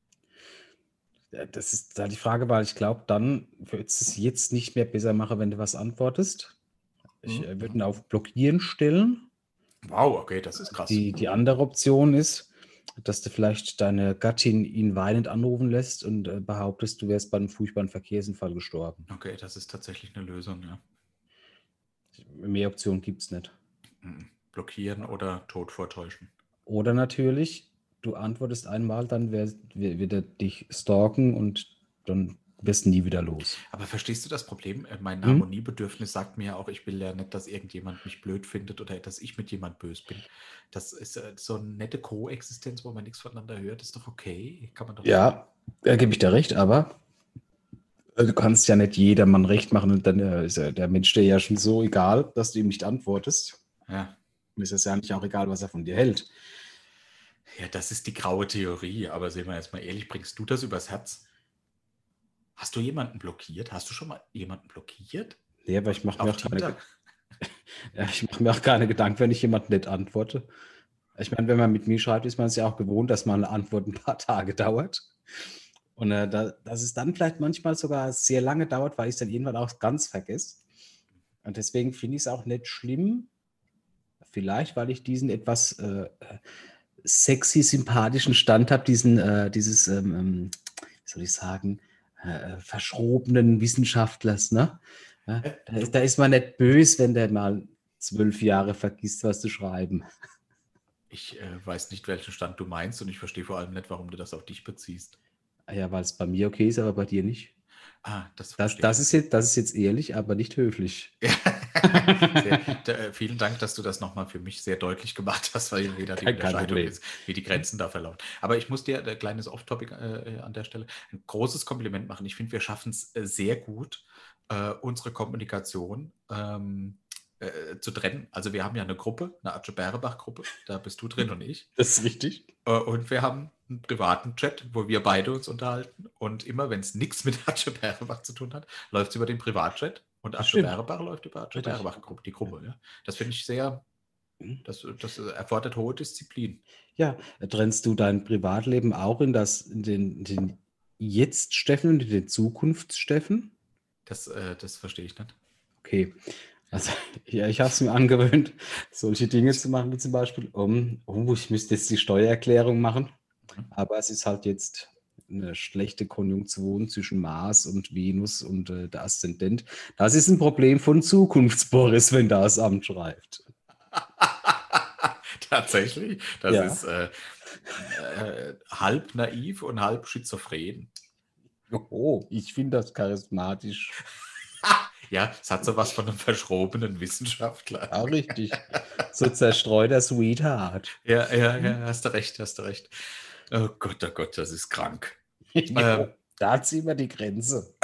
Das ist da die Frage, weil ich glaube, dann wird es jetzt nicht mehr besser machen, wenn du was antwortest. Ich Mhm. äh, würde ihn auf Blockieren stellen. Wow, okay, das ist krass. Die, die andere Option ist, dass du vielleicht deine Gattin ihn weinend anrufen lässt und äh, behauptest, du wärst bei einem furchtbaren Verkehrsunfall gestorben. Okay, das ist tatsächlich eine Lösung, ja. Mehr Optionen gibt es nicht. Mhm. Blockieren oder Tod vortäuschen. Oder natürlich, du antwortest einmal, dann wird er dich stalken und dann wirst du nie wieder los. Aber verstehst du das Problem? Äh, Mein Hm? Harmoniebedürfnis sagt mir ja auch, ich will ja nicht, dass irgendjemand mich blöd findet oder dass ich mit jemand böse bin. Das ist äh, so eine nette Koexistenz, wo man nichts voneinander hört, ist doch okay. Kann man doch Ja, da gebe ich dir recht, aber äh, du kannst ja nicht jedermann recht machen und dann ist ja der Mensch dir ja schon so egal, dass du ihm nicht antwortest. Ja. Mir ist es ja nicht auch egal, was er von dir hält. Ja, das ist die graue Theorie, aber sehen wir jetzt mal ehrlich, bringst du das übers Herz? Hast du jemanden blockiert? Hast du schon mal jemanden blockiert? Nee, aber ich mache mir, auch keine ja, ich mach mir auch keine Gedanken, wenn ich jemand nicht antworte. Ich meine, wenn man mit mir schreibt, ist man es ja auch gewohnt, dass meine Antwort ein paar Tage dauert. Und äh, da, dass es dann vielleicht manchmal sogar sehr lange dauert, weil ich es dann irgendwann auch ganz vergesse. Und deswegen finde ich es auch nicht schlimm, vielleicht, weil ich diesen etwas äh, äh, sexy, sympathischen Stand habe, diesen, äh, dieses, ähm, ähm, wie soll ich sagen, äh, verschrobenen Wissenschaftlers, ne? Ja, da, ist, da ist man nicht böse, wenn der mal zwölf Jahre vergisst, was zu schreiben. Ich äh, weiß nicht, welchen Stand du meinst und ich verstehe vor allem nicht, warum du das auf dich beziehst. Ja, weil es bei mir okay ist, aber bei dir nicht. Ah, das Das, das, ist jetzt, das ist jetzt ehrlich, aber nicht höflich. sehr, äh, vielen Dank, dass du das nochmal für mich sehr deutlich gemacht hast, weil wieder die Unterscheidung ist, wie die Grenzen da verlaufen. Aber ich muss dir ein kleines Off-Topic äh, an der Stelle ein großes Kompliment machen. Ich finde, wir schaffen es äh, sehr gut, äh, unsere Kommunikation ähm, äh, zu trennen. Also wir haben ja eine Gruppe, eine Atze Bärebach-Gruppe, da bist du drin und ich. Das ist richtig. Äh, Und wir haben einen privaten Chat, wo wir beide uns unterhalten. Und immer, wenn es nichts mit Atze Bärebach zu tun hat, läuft es über den Privatchat. Und stimmt. Bärebach läuft über. Bärebach Gruppe, die Gruppe. Ja. Das finde ich sehr, Mhm. das, das erfordert hohe Disziplin. Ja, trennst du dein Privatleben auch in, das, in den, den Jetzt-Steffen und in den Zukunfts-Steffen? Das, äh, das verstehe ich nicht. Okay. Also, ja, ich habe es mir angewöhnt, solche Dinge zu machen, wie zum Beispiel, um, oh, ich müsste jetzt die Steuererklärung machen. Mhm. Aber es ist halt jetzt eine schlechte Konjunktion zwischen Mars und Venus und äh, der Aszendent. Das ist ein Problem von Zukunftsboris, wenn das Amt schreibt. Tatsächlich. Das Ja. ist äh, äh, halb naiv und halb schizophren. Oh, ich finde das charismatisch. Ja, es hat so was von einem verschrobenen Wissenschaftler. Ja, richtig. So zerstreuter Sweetheart. Ja, ja, ja, hast du recht, hast du recht. Oh Gott, oh Gott, das ist krank. Jo, da ziehen wir die Grenze.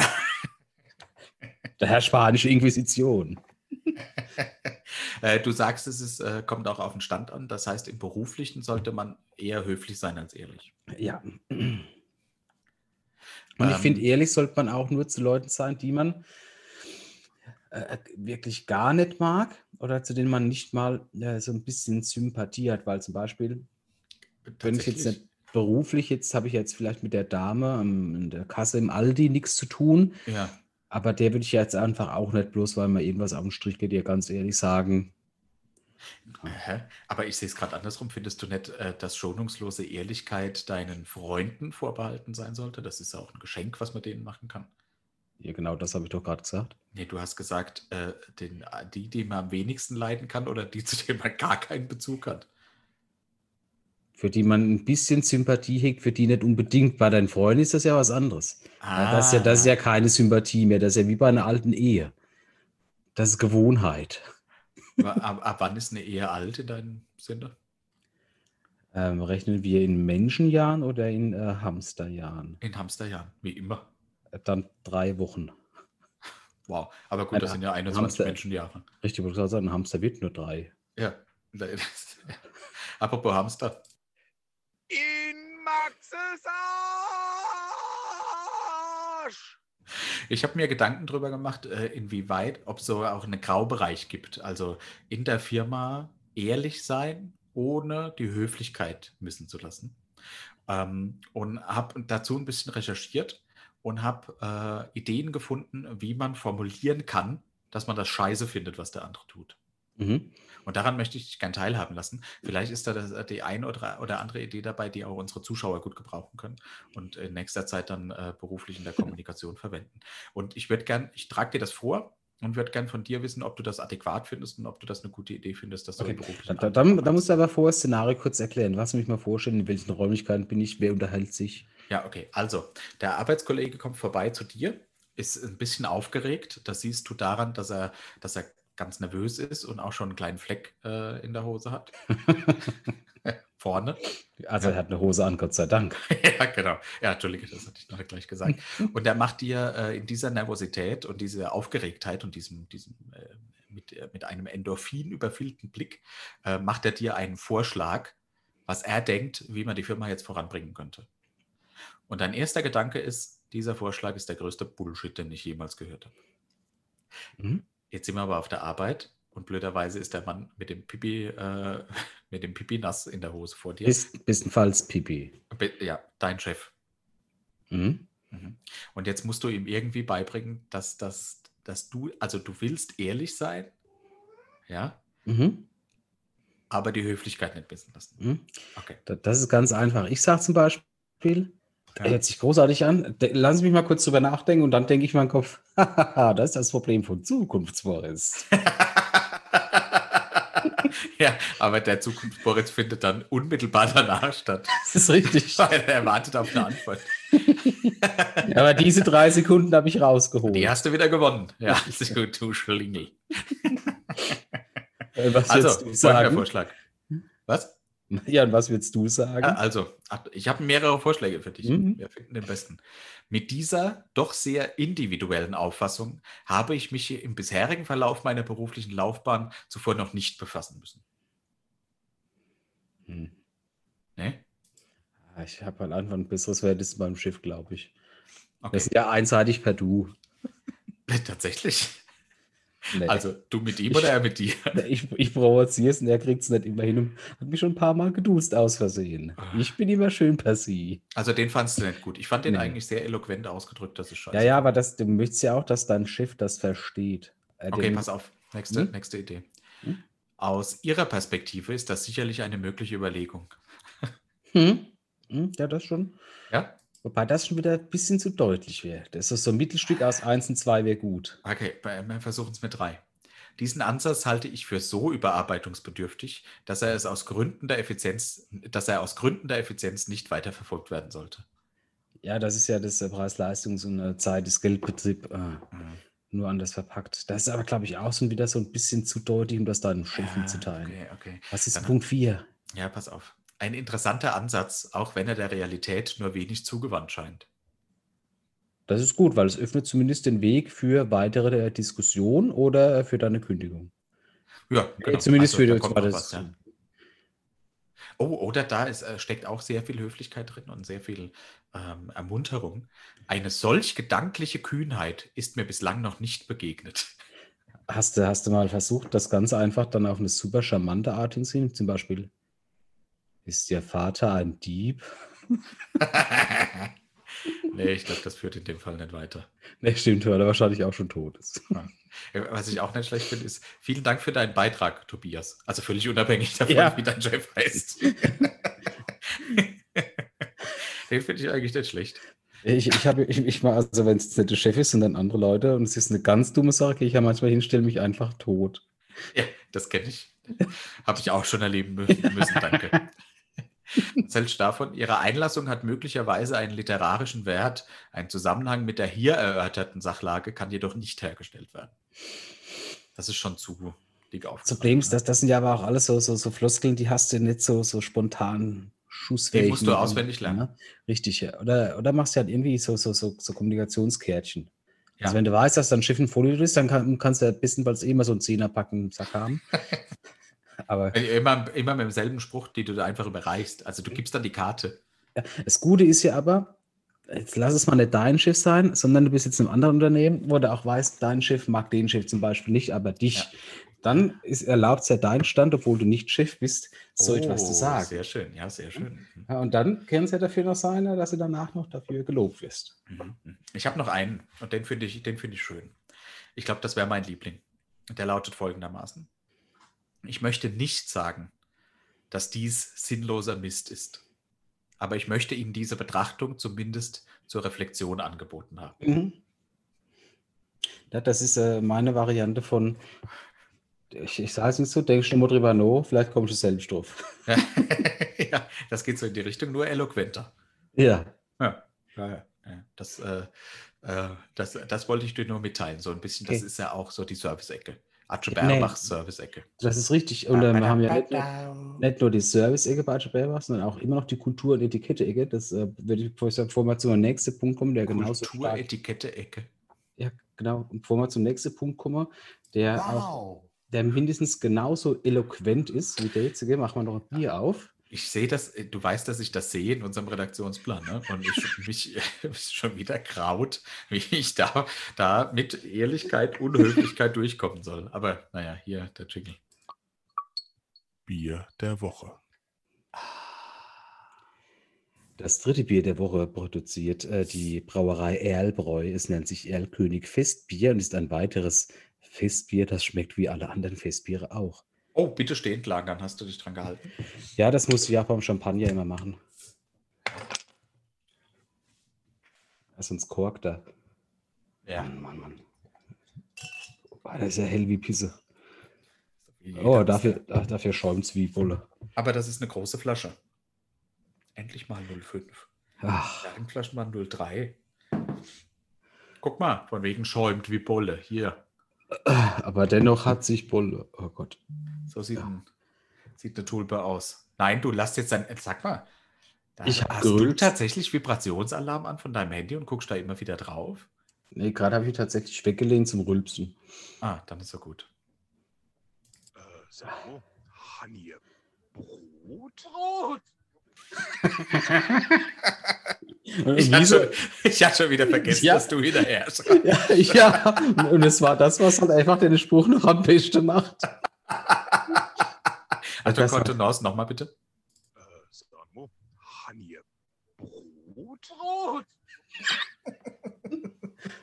Der spanische Inquisition. Äh, du sagst, es ist, äh, kommt auch auf den Stand an. Das heißt, im Beruflichen sollte man eher höflich sein als ehrlich. Ja. Und ich finde, Ähm, ehrlich sollte man auch nur zu Leuten sein, die man äh, wirklich gar nicht mag oder zu denen man nicht mal so ein bisschen Sympathie hat, weil zum Beispiel, wenn ich jetzt nicht beruflich, jetzt habe ich jetzt vielleicht mit der Dame ähm, in der Kasse im Aldi nichts zu tun, Ja, Aber der würde ich jetzt einfach auch nicht bloß, weil mir irgendwas auf den Strich geht, dir ganz ehrlich sagen. Hä? Aber ich sehe es gerade andersrum. Findest du nicht, äh, dass schonungslose Ehrlichkeit deinen Freunden vorbehalten sein sollte? Das ist ja auch ein Geschenk, was man denen machen kann. Ja, genau das habe ich doch gerade gesagt. Nee, du hast gesagt, äh, den, die, die man am wenigsten leiden kann oder die, zu denen man gar keinen Bezug hat. Für die man ein bisschen Sympathie hegt, für die nicht unbedingt. Bei deinen Freunden ist das ja was anderes. Ja, das, ist ja, das ist ja keine Sympathie mehr. Das ist ja wie bei einer alten Ehe. Das ist Gewohnheit. Ab, ab wann ist eine Ehe alt in deinem Sinne? Ähm, rechnen wir in Menschenjahren oder in äh, Hamsterjahren? In Hamsterjahren, wie immer. Äh, Dann drei Wochen. Wow, aber gut, das Ein sind ja 21 Hamster- Menschenjahre. Richtig, wollte ich gerade sagen, ein Hamster wird nur drei. Ja. Apropos Hamster. In Maxes Arsch! Ich habe mir Gedanken darüber gemacht, äh, inwieweit, ob es so auch einen Graubereich gibt. Also in der Firma ehrlich sein, ohne die Höflichkeit missen zu lassen. Ähm, und habe dazu ein bisschen recherchiert und habe äh, Ideen gefunden, wie man formulieren kann, dass man das scheiße findet, was der andere tut. Mhm. Und daran möchte ich dich gern teilhaben lassen. Vielleicht ist da das, äh, die eine oder, oder andere Idee dabei, die auch unsere Zuschauer gut gebrauchen können und in nächster Zeit dann äh, beruflich in der Kommunikation verwenden. Und ich würde gern, ich trage dir das vor und würde gern von dir wissen, ob du das adäquat findest und ob du das eine gute Idee findest, dass du Okay, im beruflichen Da, da, da musst du aber vorher das Szenario kurz erklären. Lass mich mal vorstellen, in welchen Räumlichkeiten bin ich, wer unterhält sich. Ja, okay. Also, der Arbeitskollege kommt vorbei zu dir, ist ein bisschen aufgeregt. Das siehst du daran, dass er, dass er ganz nervös ist und auch schon einen kleinen Fleck äh, in der Hose hat. Vorne. Also er hat eine Hose an, Gott sei Dank. ja, genau. Ja, Entschuldige, das hatte ich noch gleich gesagt. Und er macht dir äh, in dieser Nervosität und dieser Aufgeregtheit und diesem, diesem äh, mit, äh, mit einem Endorphin überfüllten Blick, äh, macht er dir einen Vorschlag, was er denkt, wie man die Firma jetzt voranbringen könnte. Und dein erster Gedanke ist, dieser Vorschlag ist der größte Bullshit, den ich jemals gehört habe. Mhm. Jetzt sind wir aber auf der Arbeit und blöderweise ist der Mann mit dem Pipi, äh, mit dem Pipi nass in der Hose vor dir. Bist, bestenfalls Pipi. Ja, dein Chef. Mhm. Mhm. Und jetzt musst du ihm irgendwie beibringen, dass, dass, dass du, also du willst ehrlich sein, ja, Mhm. aber die Höflichkeit nicht missen lassen. Mhm. Okay. Da- Das ist ganz einfach. Ich sage zum Beispiel, Ja. hört sich großartig an. De- Lass mich mal kurz drüber nachdenken und dann denke ich meinen Kopf, hahaha, das ist das Problem von Zukunftsboris. ja, aber der Zukunftsboris findet dann unmittelbar danach statt, Das ist richtig. weil er wartet auf eine Antwort. Aber diese drei Sekunden habe ich rausgeholt. Die hast du wieder gewonnen. Ja, sehr gut, du Schlingel. Äh, Was Also, folgender? Vorschlag. Was? Ja, und was würdest du sagen? Ah, Also, ich habe mehrere Vorschläge für dich. Mhm. Wir finden den besten. Mit dieser doch sehr individuellen Auffassung habe ich mich im bisherigen Verlauf meiner beruflichen Laufbahn zuvor noch nicht befassen müssen. Hm. Ne? Ah, Ich habe halt einfach ein besseres Verhältnis beim Schiff, glaube ich. Okay. Das ist ja einseitig per Du. Tatsächlich. Nee. Also, du mit ihm Ich- oder er mit dir? ich, ich provoziere es und er kriegt es nicht immer hin. und Hat mich schon ein paar Mal geduzt aus Versehen. Ah. Ich bin immer schön per Sie. Also, den fandst du nicht gut. Ich fand den Nee. eigentlich sehr eloquent ausgedrückt, das ist scheiße. Ja, ja, aber das, du möchtest ja auch, dass dein Schiff das versteht. Äh, Okay, pass auf. Nächste, Hm? nächste Idee. Hm? Aus Ihrer Perspektive ist das sicherlich eine mögliche Überlegung. Hm? Hm, Ja, das schon. Ja? Wobei das schon wieder ein bisschen zu deutlich wäre. Das ist so ein Mittelstück aus 1 und 2 wäre gut. Okay, wir versuchen es mit drei. Diesen Ansatz halte ich für so überarbeitungsbedürftig, dass er es aus Gründen der Effizienz, dass er aus Gründen der Effizienz nicht weiterverfolgt werden sollte. Ja, das ist ja das Preis-Leistungs- und äh, Zeit des Geldbetrieb äh, Mhm. nur anders verpackt. Das ist aber, glaube ich, auch so wieder so ein bisschen zu deutlich, um das deinem Chef Ja, mitzuteilen. Okay, okay. Was ist Dann- Punkt 4? Ja, pass auf. Ein interessanter Ansatz, auch wenn er der Realität nur wenig zugewandt scheint. Das ist gut, weil es öffnet zumindest den Weg für weitere äh, Diskussion oder äh, für deine Kündigung. Ja, genau. Zumindest Also, für das. was, ja. Oh, oder da ist, äh, steckt auch sehr viel Höflichkeit drin und sehr viel ähm, Ermunterung. Eine solch gedankliche Kühnheit ist mir bislang noch nicht begegnet. Hast du, hast du mal versucht, das Ganze einfach dann auf eine super charmante Art hinzunehmen? Zum Beispiel, ist Ihr Vater ein Dieb? Nee, ich glaube, das führt in dem Fall nicht weiter. Ne, stimmt, weil er wahrscheinlich auch schon tot ist. Was ich auch nicht schlecht finde, ist, vielen Dank für deinen Beitrag, Tobias. Also völlig unabhängig davon, Ja. wie dein Chef heißt. Den finde ich eigentlich nicht schlecht. Ich, ich habe, ich, ich mal, also wenn es nicht der Chef ist, sondern andere Leute und es ist eine ganz dumme Sache, gehe ich ja manchmal hin, stelle mich einfach tot. Ja, das kenne ich. Habe ich auch schon erleben mü- müssen, danke. Selbst davon, Ihre Einlassung hat möglicherweise einen literarischen Wert. Ein Zusammenhang mit der hier erörterten Sachlage kann jedoch nicht hergestellt werden. Das ist schon zu dick Das aufgetragen. Problem ist, dass das sind ja aber auch alles so, so, so Floskeln, die hast du nicht so, so spontan schussfähig. Die musst du auswendig lernen. ne? Richtig, ja. Oder, oder machst du halt irgendwie so, so, so, so Kommunikationskärtchen. Ja. Also wenn du weißt, dass dein Schiff ein Folio ist, dann kann, kannst du ja wissen, weil es eh immer so ein Zehnerpacken im Sack haben. aber Immer, immer mit demselben Spruch, den du da einfach überreichst. Also du gibst dann die Karte. Das Gute ist ja aber, jetzt lass es mal nicht dein Schiff sein, sondern du bist jetzt in einem anderen Unternehmen, wo du auch weißt, dein Schiff mag den Schiff zum Beispiel nicht, aber dich. Ja. Dann ist erlaubt es ja dein Stand, obwohl du nicht Schiff bist, so etwas zu Oh, sagen. Sehr schön, ja, sehr schön. Mhm. Ja, und dann kann es ja dafür noch sein, dass du danach noch dafür gelobt wirst. Mhm. Ich habe noch einen und den finde ich, den finde ich schön. Ich glaube, das wäre mein Liebling. Der lautet folgendermaßen. Ich möchte nicht sagen, dass dies sinnloser Mist ist. Aber ich möchte Ihnen diese Betrachtung zumindest zur Reflexion angeboten haben. Mhm. Ja, das ist äh, meine Variante von, ich, ich sage es nicht so, denkst du mal drüber nach, vielleicht kommst du selbst drauf. ja, das geht so in die Richtung, nur eloquenter. Ja. Ja, ja, ja. ja. Das, äh, äh, das, das wollte ich dir nur mitteilen. So ein bisschen, das Okay. ist ja auch so die Service-Ecke. Atsche Nee. Bärbachs Service-Ecke. Das ist richtig. Und äh, wir haben ja nicht nur, nicht nur die Service-Ecke bei Bärbach, sondern auch immer noch die Kultur- und Etikette-Ecke. Das äh, würde ich, bevor wir zum nächsten Punkt kommen, der genauso Kultur, stark, Etikette, Ecke. ja, genau, und bevor wir zum nächsten Punkt kommen, der auch, der mindestens genauso eloquent ist wie der jetzige, machen wir noch ein Bier auf. Ich sehe das, äh, du weißt, dass ich das sehe in unserem Redaktionsplan, ne? Und ich mich mich schon wieder graut, wie ich da, da mit Ehrlichkeit und Höflichkeit durchkommen soll. Aber naja, hier der Jingle. Bier der Woche. Das dritte Bier der Woche produziert äh, die Brauerei Erlbräu. Es nennt sich Erlkönig Festbier und ist ein weiteres Festbier, das schmeckt wie alle anderen Festbiere auch. Oh, bitte stehend lagern, hast du dich dran gehalten? Ja, das musst du ja auch beim Champagner immer machen. Sonst korkt er. Ja. Mann, Mann, Mann. Boah, das ist ja hell wie Pisse. Oh, dafür, dafür schäumt es wie Bulle. Aber das ist eine große Flasche. Endlich mal 05. Ach, Flaschen waren 03. Guck mal, von wegen schäumt wie Bolle. Hier. Aber dennoch hat sich Bulle. Oh Gott. So sieht, ein, sieht eine Tulpe aus. Nein, du lass jetzt dein. Sag mal. Da Ich hab hast du tatsächlich Vibrationsalarm an von deinem Handy und guckst da immer wieder drauf? Nee, gerade habe ich tatsächlich weggelehnt zum Rülpsen. Ah, dann ist er gut. Äh, so, Honey. Brot? Brot! Ich hatte, schon, ich hatte schon wieder vergessen, Ja. dass du wieder herrschst. Ja, ja, und es war das, was halt einfach den Spruch noch am besten macht. Also Kontenance nochmal bitte. Äh. Brot? Brot!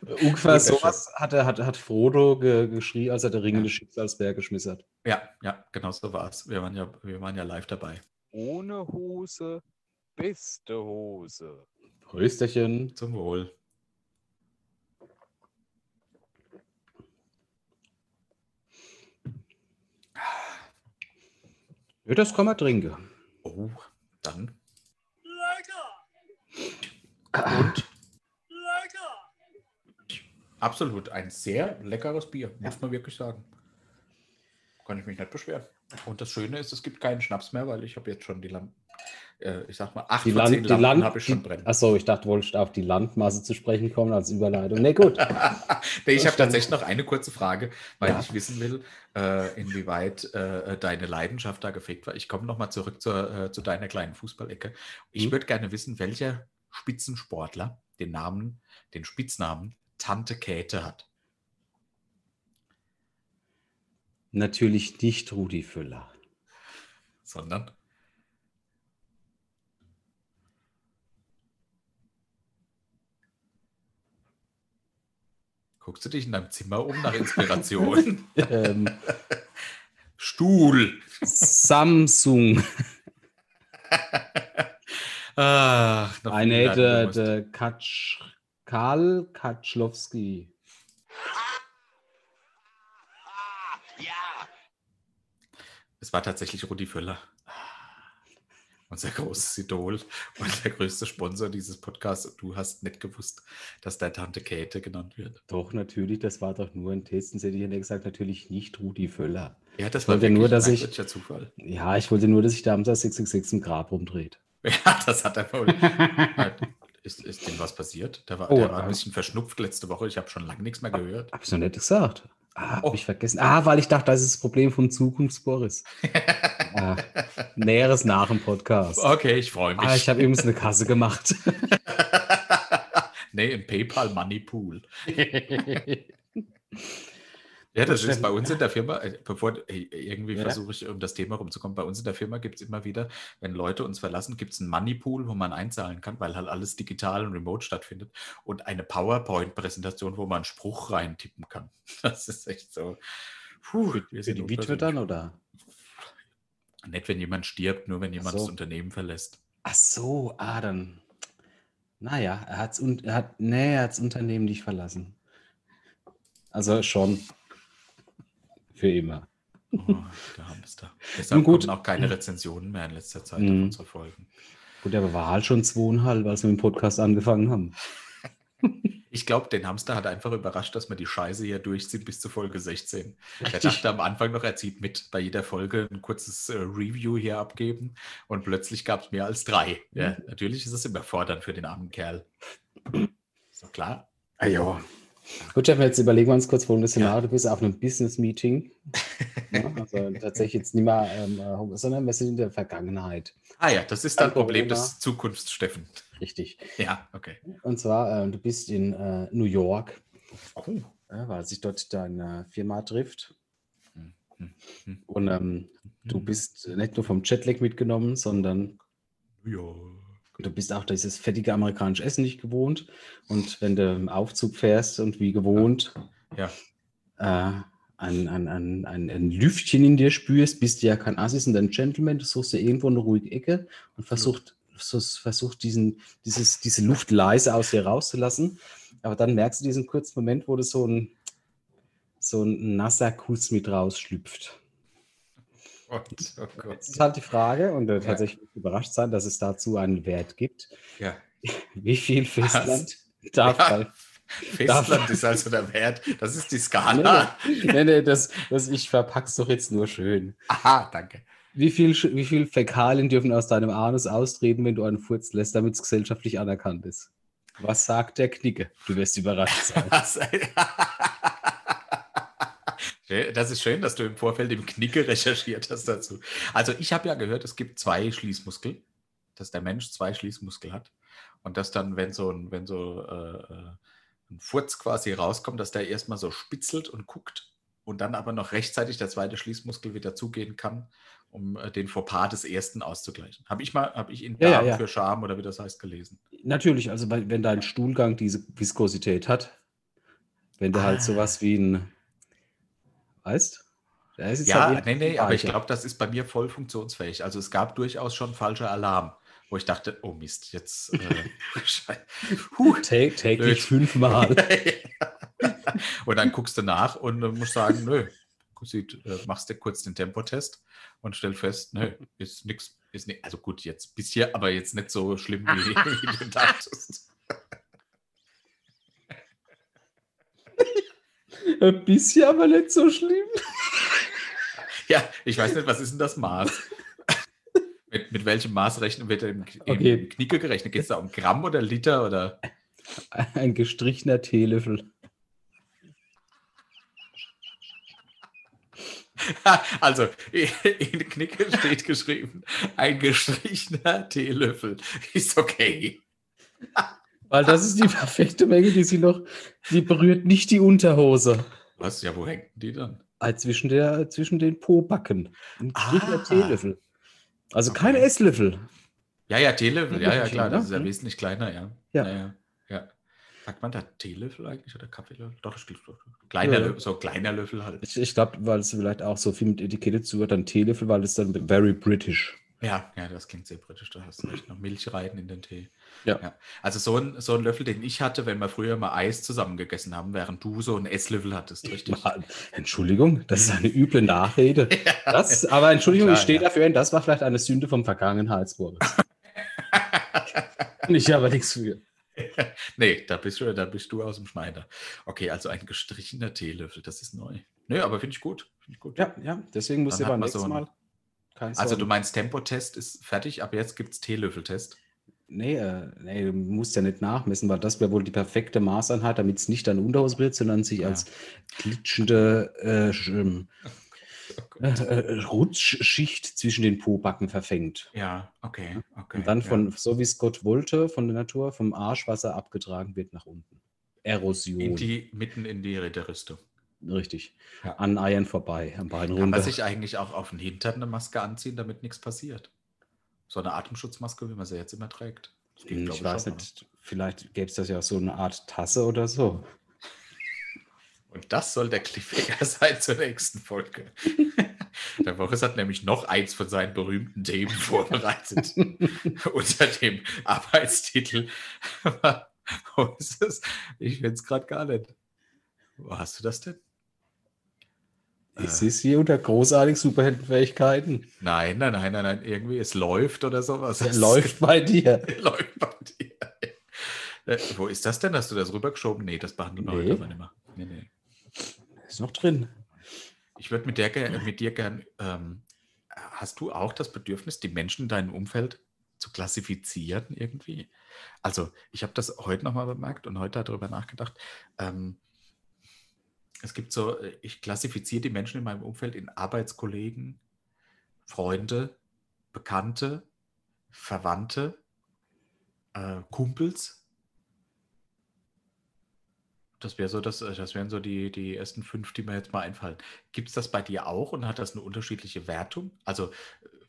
Ungefähr sowas hat, er, hat, hat Frodo ge, geschrien, als er der ringende Schicksalsberg geschmissen hat. Ja, ja, genau so war es. Wir waren ja, wir waren ja live dabei. Ohne Hose, beste Hose. Prösterchen. Zum Wohl. Ja, das kann man trinken. Oh, dann. Lecker! Und Lecker! absolut ein sehr leckeres Bier, muss man wirklich sagen. Kann ich mich nicht beschweren. Und das Schöne ist, es gibt keinen Schnaps mehr, weil ich habe jetzt schon die Lampen, äh, ich sag mal, acht Die Land, Lampen Land, habe ich schon brennen. achso, ich dachte, wolltest auf die Landmasse zu sprechen kommen als Überleitung. Nee, gut. nee, ich habe tatsächlich noch eine kurze Frage, weil Ja. ich wissen will, äh, inwieweit äh, deine Leidenschaft da gefegt war. Ich komme nochmal zurück zur, äh, zu deiner kleinen Fußballecke. Ich Mhm. würde gerne wissen, welcher Spitzensportler den Namen, den Spitznamen Tante Käthe hat. Natürlich nicht Rudi Füller. Sondern? Guckst du dich in deinem Zimmer um nach Inspiration? ähm, Stuhl. Samsung. Ach, noch Eine hätte der Katsch, Karl Katschlowski. Es war tatsächlich Rudi Völler. Unser großes Idol und der größte Sponsor dieses Podcasts. Und du hast nicht gewusst, dass der Tante Käthe genannt wird. Doch, natürlich, das war doch nur ein Test. Sonst hätte ich ja gesagt, natürlich nicht Rudi Völler. Ja, das Ich war nur, ein dass ich- Zufall. Ja, ich wollte nur, dass sich damals das 666 im Grab rumdreht. Ja, das hat er wohl. ist, ist dem was passiert? Der war, Oh, der war ein bisschen verschnupft letzte Woche. Ich habe schon lange nichts mehr gehört. Hab ich noch nicht gesagt. Ah, hab Oh. ich vergessen. Ah, weil ich dachte, das ist das Problem vom Zukunftsboris. ah, Näheres nach dem Podcast. Okay, ich freue mich. Ah, ich habe übrigens eine Kasse gemacht. nee, im PayPal Money Pool. Ja, das ist bei uns in der Firma, äh, bevor äh, irgendwie Ja. versuche ich um das Thema rumzukommen, bei uns in der Firma gibt es immer wieder, wenn Leute uns verlassen, gibt es einen Moneypool, wo man einzahlen kann, weil halt alles digital und remote stattfindet und eine PowerPoint-Präsentation, wo man einen Spruch reintippen kann. Das ist echt so. Puh, wir Für sind die Witwe unpersönlich. dann, oder? Nicht, wenn jemand stirbt, nur wenn jemand so. das Unternehmen verlässt. Ach so, ah, dann. Naja, er, hat's er hat, nee, er hat das Unternehmen nicht verlassen. Also schon. Für immer. Oh, der Hamster. Deshalb gut. kommen auch keine Rezensionen mehr in letzter Zeit Mhm. auf unsere Folgen. Gut, aber war halt schon zweieinhalb, als wir mit dem Podcast angefangen haben. Ich glaube, den Hamster hat einfach überrascht, dass wir die Scheiße hier durchziehen bis zur Folge 16. Er Richtig. dachte am Anfang noch, er zieht mit bei jeder Folge ein kurzes äh, Review hier abgeben und plötzlich gab es mehr als drei. Ja, natürlich ist es immer fordernd für den armen Kerl. Ist doch klar. Ah, ja. Gut, Steffen, jetzt überlegen wir uns kurz folgendes Szenario. Du bist auf einem Business-Meeting. ja, also tatsächlich jetzt nicht mehr, ähm, äh, sondern wir sind in der Vergangenheit. Ah ja, das ist dann Kein Problem Corona. des Zukunftssteffen. Richtig. Ja, okay. Und zwar, ähm, du bist in äh, New York, Oh. äh, weil sich dort deine Firma trifft. Hm, hm, hm. Und ähm, du Hm. bist nicht nur vom Jetlag mitgenommen, sondern Ja. Du bist auch dieses fettige amerikanische Essen nicht gewohnt. Und wenn du im Aufzug fährst und wie gewohnt Ja. äh, ein, ein, ein, ein, ein Lüftchen in dir spürst, bist du ja kein Assis und ein Gentleman, du suchst dir irgendwo eine ruhige Ecke und versucht, versuchst, versucht diesen, dieses, diese Luft leise aus dir rauszulassen. Aber dann merkst du diesen kurzen Moment, wo du so ein, so ein nasser Kuss mit rausschlüpft. Gott, oh Gott. Jetzt ist halt die Frage, und äh, tatsächlich überrascht sein, dass es dazu einen Wert gibt. Ja. Wie viel Festland darf Ja. bei Festland ist also der Wert. Das ist die Skala. nee, nee, das, das, ich verpack's doch jetzt nur schön. Aha, danke. Wie viel, wie viel Fäkalien dürfen aus deinem Anus austreten, wenn du einen Furz lässt, damit es gesellschaftlich anerkannt ist? Was sagt der Knicke? Du wirst überrascht sein. Das, ist schön, dass du im Vorfeld im Knicke recherchiert hast dazu. Also ich habe ja gehört, es gibt zwei Schließmuskel, dass der Mensch zwei Schließmuskel hat und dass dann, wenn so ein, wenn so äh, äh, ein Furz quasi rauskommt, dass der erstmal so spitzelt und guckt und dann aber noch rechtzeitig der zweite Schließmuskel wieder zugehen kann, um äh, den Fauxpas des ersten auszugleichen. Habe ich mal, habe ich in Ja, ja, Darm ja. für Scham oder wie das heißt gelesen. Natürlich, also wenn dein Stuhlgang diese Viskosität hat, wenn du halt Ah. sowas wie ein, weißt? Jetzt Ja, halt nee, nee, aber ich glaube, das ist bei mir voll funktionsfähig. Also es gab durchaus schon falscher Alarm, wo ich dachte, oh Mist, jetzt. Äh, Huh. Tä täglich Blöd. fünfmal. und dann guckst du nach und äh, musst sagen, nö, sieht, äh, machst dir kurz den Tempotest und stell fest, nö, ist nichts, ist nicht, also gut, jetzt bis hier, aber jetzt nicht so schlimm, wie, wie du dachtest. Ein bisschen, aber nicht so schlimm. Ja, ich weiß nicht, was ist denn das Maß? mit, mit welchem Maß rechnen wird im, im, Okay. im Knicke gerechnet? Geht es da um Gramm oder Liter oder? Ein gestrichener Teelöffel. Also, in Knicke steht geschrieben, ein gestrichener Teelöffel ist okay. Weil das ist die perfekte Menge, die sie noch, die berührt nicht die Unterhose. Was? Ja, wo hängen die dann? Ah, Zwischen, der, zwischen den Po-Backen. Ein Ah. Teelöffel. Also Okay. kein Esslöffel. Ja, ja, Teelöffel, ja, ja, klar, das ne? ist ja Mhm. wesentlich kleiner, ja. Ja. ja, ja, ja. Sagt man da Teelöffel eigentlich oder Kaffeelöffel? Doch, ich glaube, kleiner Ja. Löffel, so ein kleiner Löffel halt. Ich, ich glaube, weil es vielleicht auch so viel mit Etikette zu hat, dann Teelöffel, weil es dann very British. Ja, ja, das klingt sehr britisch. Da hast du recht. Noch Milch rein in den Tee. Ja. Also so ein, so ein Löffel, den ich hatte, wenn wir früher mal Eis zusammen gegessen haben, während du so einen Esslöffel hattest, richtig? Mal- Entschuldigung, das ist eine üble Nachrede. Das, aber Entschuldigung, Klar, ich stehe ja. dafür das war vielleicht eine Sünde vom Vergangenheitsboris. Und ich aber nichts für. nee, da bist, du, da bist du aus dem Schneider. Okay, also ein gestrichener Teelöffel, das ist neu. Nö, aber finde ich gut. Find ich gut. Ja, ja, deswegen muss hat beim nächsten so Mal kein Also du meinst Tempotest ist fertig, aber jetzt gibt es Teelöffeltest. Nee, äh, nee, du musst ja nicht nachmessen, weil das wäre wohl die perfekte Maßeinheit, damit es nicht an Unterhose wird, sondern sich Ja. als glitschende äh, ähm, Oh äh, äh, Rutschschicht zwischen den Pobacken verfängt. Ja, okay, okay. Und dann ja. von, so wie es Gott wollte, von der Natur, vom Arschwasser abgetragen wird nach unten. Erosion. in die, mitten in die Ritterrüstung. Richtig. Ja. An Eiern vorbei, am Bein Kann runter. man sich eigentlich auch auf den Hintern eine Maske anziehen, damit nichts passiert? So eine Atemschutzmaske, wie man sie jetzt immer trägt. Geht, Hm, glaub ich weiß nicht, vielleicht gäbe es das ja so eine Art Tasse oder so. Und das soll der Cliffhanger sein zur nächsten Folge. Der Boris hat nämlich noch eins von seinen berühmten Themen vorbereitet. unter dem Arbeitstitel. Wo ist es? Ich finde es gerade gar nicht. Wo hast du das denn? Es ist hier unter großartig Superheldenfähigkeiten. Nein, nein, nein, nein, nein. Irgendwie, es läuft oder sowas. Der läuft bei dir. läuft bei dir. Äh, wo ist das denn? Hast du das rübergeschoben? Nee, das behandeln wir Nee. heute aber nicht mehr. Nee, nee. Ist noch drin. Ich würde mit, der mit dir gern. Ähm, hast du auch das Bedürfnis, die Menschen in deinem Umfeld zu klassifizieren irgendwie? Also, ich habe das heute nochmal bemerkt und heute darüber nachgedacht. Ähm, es gibt so, äh, ich klassifiziere die Menschen in meinem Umfeld in Arbeitskollegen, Freunde, Bekannte, Verwandte, äh, Kumpels. Das wäre so, das, äh, das wären so die, die ersten fünf, die mir jetzt mal einfallen. Gibt es das bei dir auch und hat das eine unterschiedliche Wertung? Also,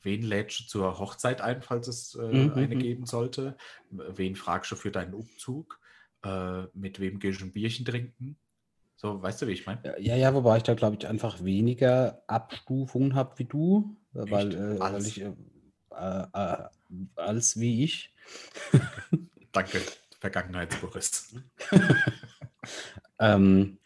wen lädst du zur Hochzeit ein, falls es äh, Mhm, eine mhm. geben sollte? Wen fragst du für deinen Umzug? Äh, mit wem gehst du ein Bierchen trinken? So, weißt du, wie ich meine? Ja, ja, wobei ich da, glaube ich, einfach weniger Abstufungen habe wie du, weil, äh, weil Als? ich, äh, äh, äh, als wie ich. Danke, Vergangenheitsboris. Ähm,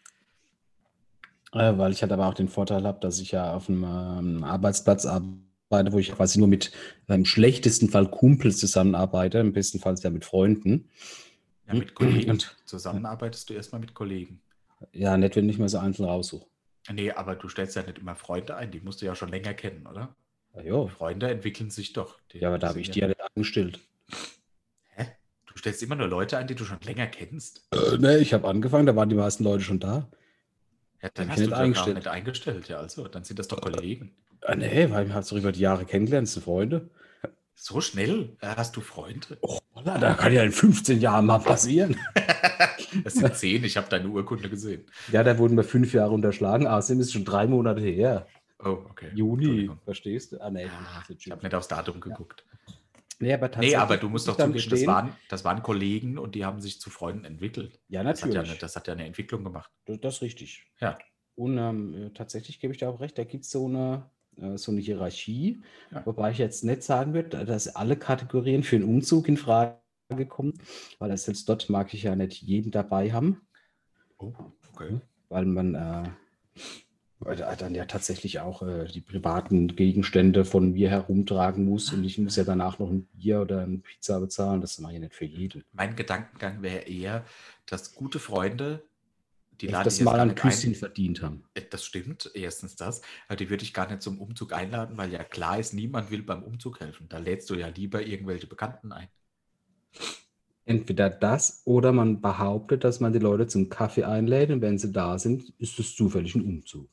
äh, weil ich halt aber auch den Vorteil habe, dass ich ja auf einem ähm, Arbeitsplatz arbeite, wo ich quasi nur mit im schlechtesten Fall Kumpels zusammenarbeite, im besten Fall ja mit Freunden. Ja, mit Kollegen. Und- Zusammenarbeitest du erstmal mit Kollegen. Ja, nicht, wenn ich mir so einzeln raussuche. Nee, aber du stellst ja nicht immer Freunde ein, die musst du ja schon länger kennen, oder? Ja, jo. Freunde entwickeln sich doch. Die- ja, aber da habe ich die ja nicht angestellt. Hä? Du stellst immer nur Leute ein, die du schon länger kennst. Äh, ne, ich habe angefangen, da waren die meisten Leute schon da. Ja, dann hast du die gar eingestellt. nicht eingestellt. Ja, also, dann sind das doch Kollegen. Äh, nee, weil ich habe so über die Jahre kennengelernt, sind Freunde. So schnell äh, hast du Freunde? Oh, da kann ja in 15 Jahren mal passieren. Das sind zehn, ich habe deine Urkunde gesehen. Ja, da wurden wir fünf Jahre unterschlagen. Außerdem ist es schon drei Monate her. Oh, okay. Juni, verstehst du? Ah, nee, Ah, es Ich habe nicht aufs Datum geguckt. Nee, aber Nee, aber du musst muss doch zugeben, das waren, das waren Kollegen und die haben sich zu Freunden entwickelt. Ja, Das hat ja, natürlich. eine, das hat ja eine Entwicklung gemacht. Das, das ist richtig. Ja. Und ähm, äh, tatsächlich gebe ich da auch recht, da gibt es so eine, äh, so eine Hierarchie, Ja. wobei ich jetzt nicht sagen würde, dass alle Kategorien für einen Umzug in Frage kommen, weil das selbst dort mag ich ja nicht jeden dabei haben, Oh, okay. weil man äh, dann ja tatsächlich auch äh, die privaten Gegenstände von mir herumtragen muss und ich muss ja danach noch ein Bier oder eine Pizza bezahlen, das mache ich nicht für jeden. Mein Gedankengang wäre eher, dass gute Freunde, die laden das mal ein. Küsschen verdient haben. Äh, Das stimmt, erstens das. Aber die würde ich gar nicht zum Umzug einladen, weil ja klar ist, niemand will beim Umzug helfen. Da lädst du ja lieber irgendwelche Bekannten ein. Entweder das oder man behauptet, dass man die Leute zum Kaffee einlädt und wenn sie da sind, ist es zufällig ein Umzug.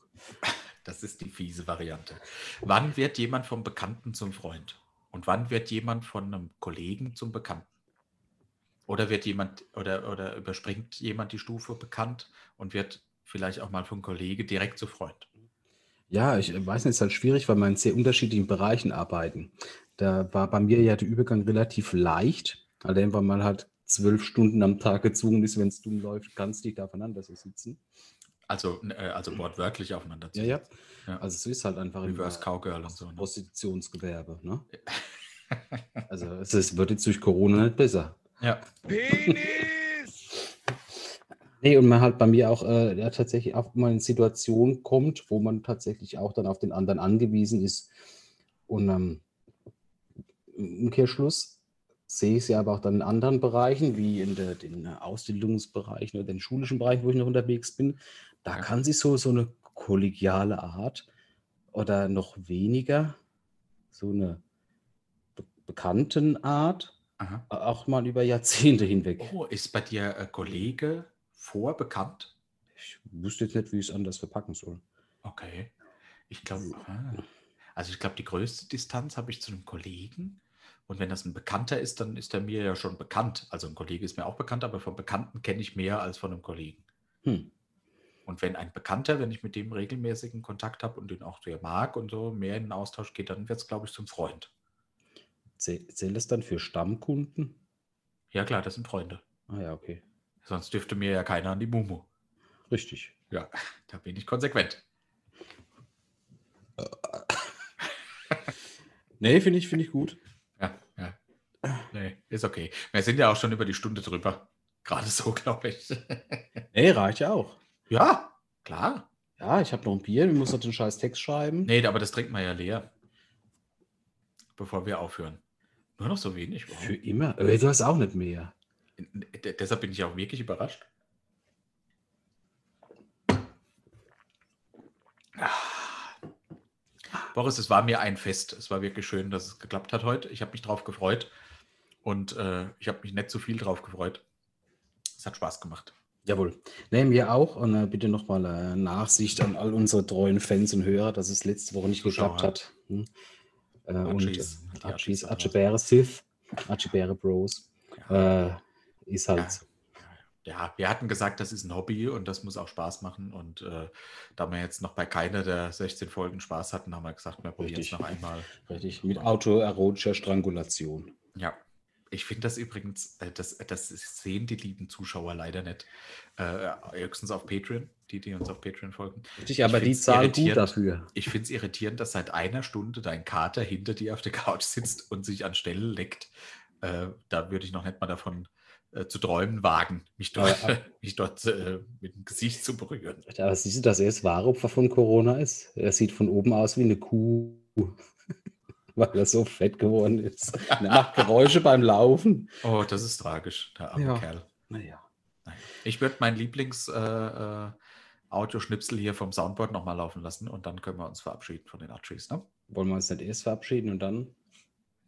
Das ist die fiese Variante. Wann wird jemand vom Bekannten zum Freund? Und wann wird jemand von einem Kollegen zum Bekannten? Oder wird jemand oder, oder überspringt jemand die Stufe bekannt und wird vielleicht auch mal vom Kollege direkt zu Freund? Ja, ich weiß nicht, es ist halt schwierig, weil wir in sehr unterschiedlichen Bereichen arbeiten. Da war bei mir ja der Übergang relativ leicht, allein weil man halt zwölf Stunden am Tag gezwungen ist, wenn es dumm läuft, ganz dicht aufeinander so sitzen. Also, äh, also wortwörtlich aufeinander zu Ja, ja. Ja. Also es ist halt einfach Reverse äh, Cowgirl und so. Ne? Prostitutionsgewerbe. Ne? Also es ist, wird jetzt durch Corona nicht besser. Ja. Penis! Nee, und man halt bei mir auch äh, ja, tatsächlich auch mal in Situationen kommt, wo man tatsächlich auch dann auf den anderen angewiesen ist. Und ähm, im Umkehrschluss sehe ich ja aber auch dann in anderen Bereichen, wie in der, den Ausbildungsbereichen oder den schulischen Bereichen, wo ich noch unterwegs bin. Da kann sich so, so eine kollegiale Art oder noch weniger so eine be bekannten Art Aha. auch mal über Jahrzehnte hinweg. Oh, ist bei dir äh, Kollege vorbekannt? Ich wüsste jetzt nicht, wie ich es anders verpacken soll. Okay. Ich glaube, also ich glaube, die größte Distanz habe ich zu einem Kollegen. Und wenn das ein Bekannter ist, dann ist er mir ja schon bekannt. Also ein Kollege ist mir auch bekannt, aber von Bekannten kenne ich mehr als von einem Kollegen. Hm. Und wenn ein Bekannter, wenn ich mit dem regelmäßigen Kontakt habe und den auch sehr mag und so mehr in den Austausch geht, dann wird es, glaube ich, zum Freund. Zäh- Zählt das dann für Stammkunden? Ja, klar, das sind Freunde. Ah ja, okay. Sonst dürfte mir ja keiner an die Mumu. Richtig. Ja, da bin ich konsequent. Nee, finde ich, finde ich gut. Nee, ist okay. Wir sind ja auch schon über die Stunde drüber. Gerade so, glaube ich. Nee, reicht ja auch. ja, klar. Ja, ich habe noch ein Bier, ich muss noch den scheiß Text schreiben. Nee, aber das trinken wir ja leer. Bevor wir aufhören. Nur noch so wenig. Wow. Für immer. Äh, du hast auch nicht mehr. D- Deshalb bin ich auch wirklich überrascht. Ah. Boris, es war mir ein Fest. Es war wirklich schön, dass es geklappt hat heute. Ich habe mich drauf gefreut. Und äh, ich habe mich nicht zu viel drauf gefreut. Es hat Spaß gemacht. Jawohl. Nee, mir auch. Und äh, bitte nochmal äh, Nachsicht an all unsere treuen Fans und Hörer, dass es letzte Woche nicht Zuschauer. geklappt hat. Hm. Äh, und äh, Archies da Archibere Sith, Archibere Bros. Äh, ist halt. Ja. Ja, wir hatten gesagt, das ist ein Hobby und das muss auch Spaß machen. Und äh, da wir jetzt noch bei keiner der 16 Folgen Spaß hatten, haben wir gesagt, wir probieren es noch einmal. Richtig, mit autoerotischer Strangulation. Ja, ich finde das übrigens, äh, das, das sehen die lieben Zuschauer leider nicht. Äh, höchstens auf Patreon, die, die uns auf Patreon folgen. Richtig, aber die zahlen gut dafür. Ich finde es irritierend, dass seit einer Stunde dein Kater hinter dir auf der Couch sitzt und sich an Stelle leckt. Äh, da würde ich noch nicht mal davon äh, zu träumen wagen, mich dort, Aber- mich dort äh, mit dem Gesicht zu berühren. Aber siehst du, dass er das wahre Opfer von Corona ist? Er sieht von oben aus wie eine Kuh, weil er so fett geworden ist. Er macht Geräusche beim Laufen. Oh, das ist tragisch, der arme Ja. Kerl. Naja. Ich würde mein Lieblings-Audioschnipsel äh, Audioschnipsel hier vom Soundboard nochmal laufen lassen und dann können wir uns verabschieden von den Archies. Ne? Wollen wir uns nicht erst verabschieden und dann?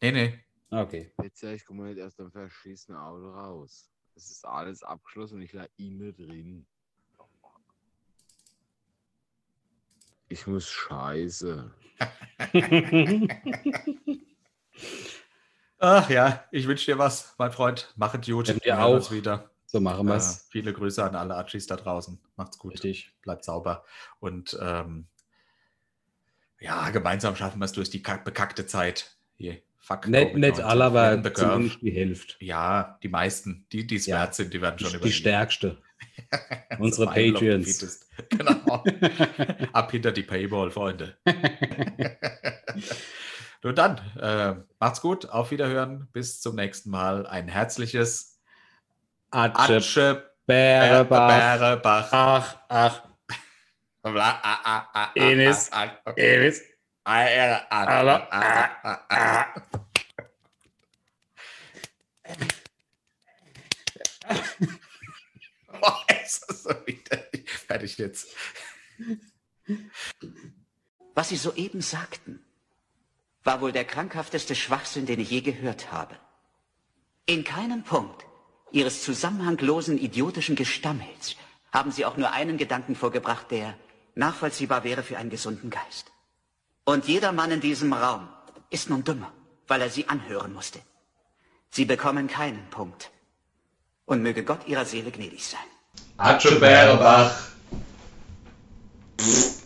Nee, nee. Ah, Okay. Jetzt sag ich, komm mal nicht erst am verschissenen Auto raus. Es ist alles abgeschlossen und ich lag innen drin. Ich muss scheiße. Ach ja, ich wünsche dir was, mein Freund. Mach es gut. Ja, Wir hören uns auch. wieder. so machen wir Äh, es. viele Grüße an alle Archies da draußen. Macht's gut. Richtig. Bleibt sauber. Und ähm, ja, gemeinsam schaffen wir es durch die kack- bekackte Zeit. Hier, fuck. Nicht, nicht COVID-19. alle, aber zumindest die Hälfte. Ja, die meisten, die, die es Ja. wert sind, die werden Die, schon die überleben. stärkste. Unsere Patreons. Genau. Ab hinter die Paywall, Freunde. Nun dann, äh, macht's gut, auf Wiederhören, bis zum nächsten Mal. Ein herzliches Atsche, Atsche Bärebach. Bärebach. Ach, ach, ah, Enis. ah, ah, Boah, ist das so. Fertig jetzt. Was Sie soeben sagten, war wohl der krankhafteste Schwachsinn, den ich je gehört habe. In keinem Punkt Ihres zusammenhanglosen idiotischen Gestammels haben Sie auch nur einen Gedanken vorgebracht, der nachvollziehbar wäre für einen gesunden Geist. Und jeder Mann in diesem Raum ist nun dümmer, weil er Sie anhören musste. Sie bekommen keinen Punkt. Und möge Gott Ihrer Seele gnädig sein. Atsche Bärebach. Pff.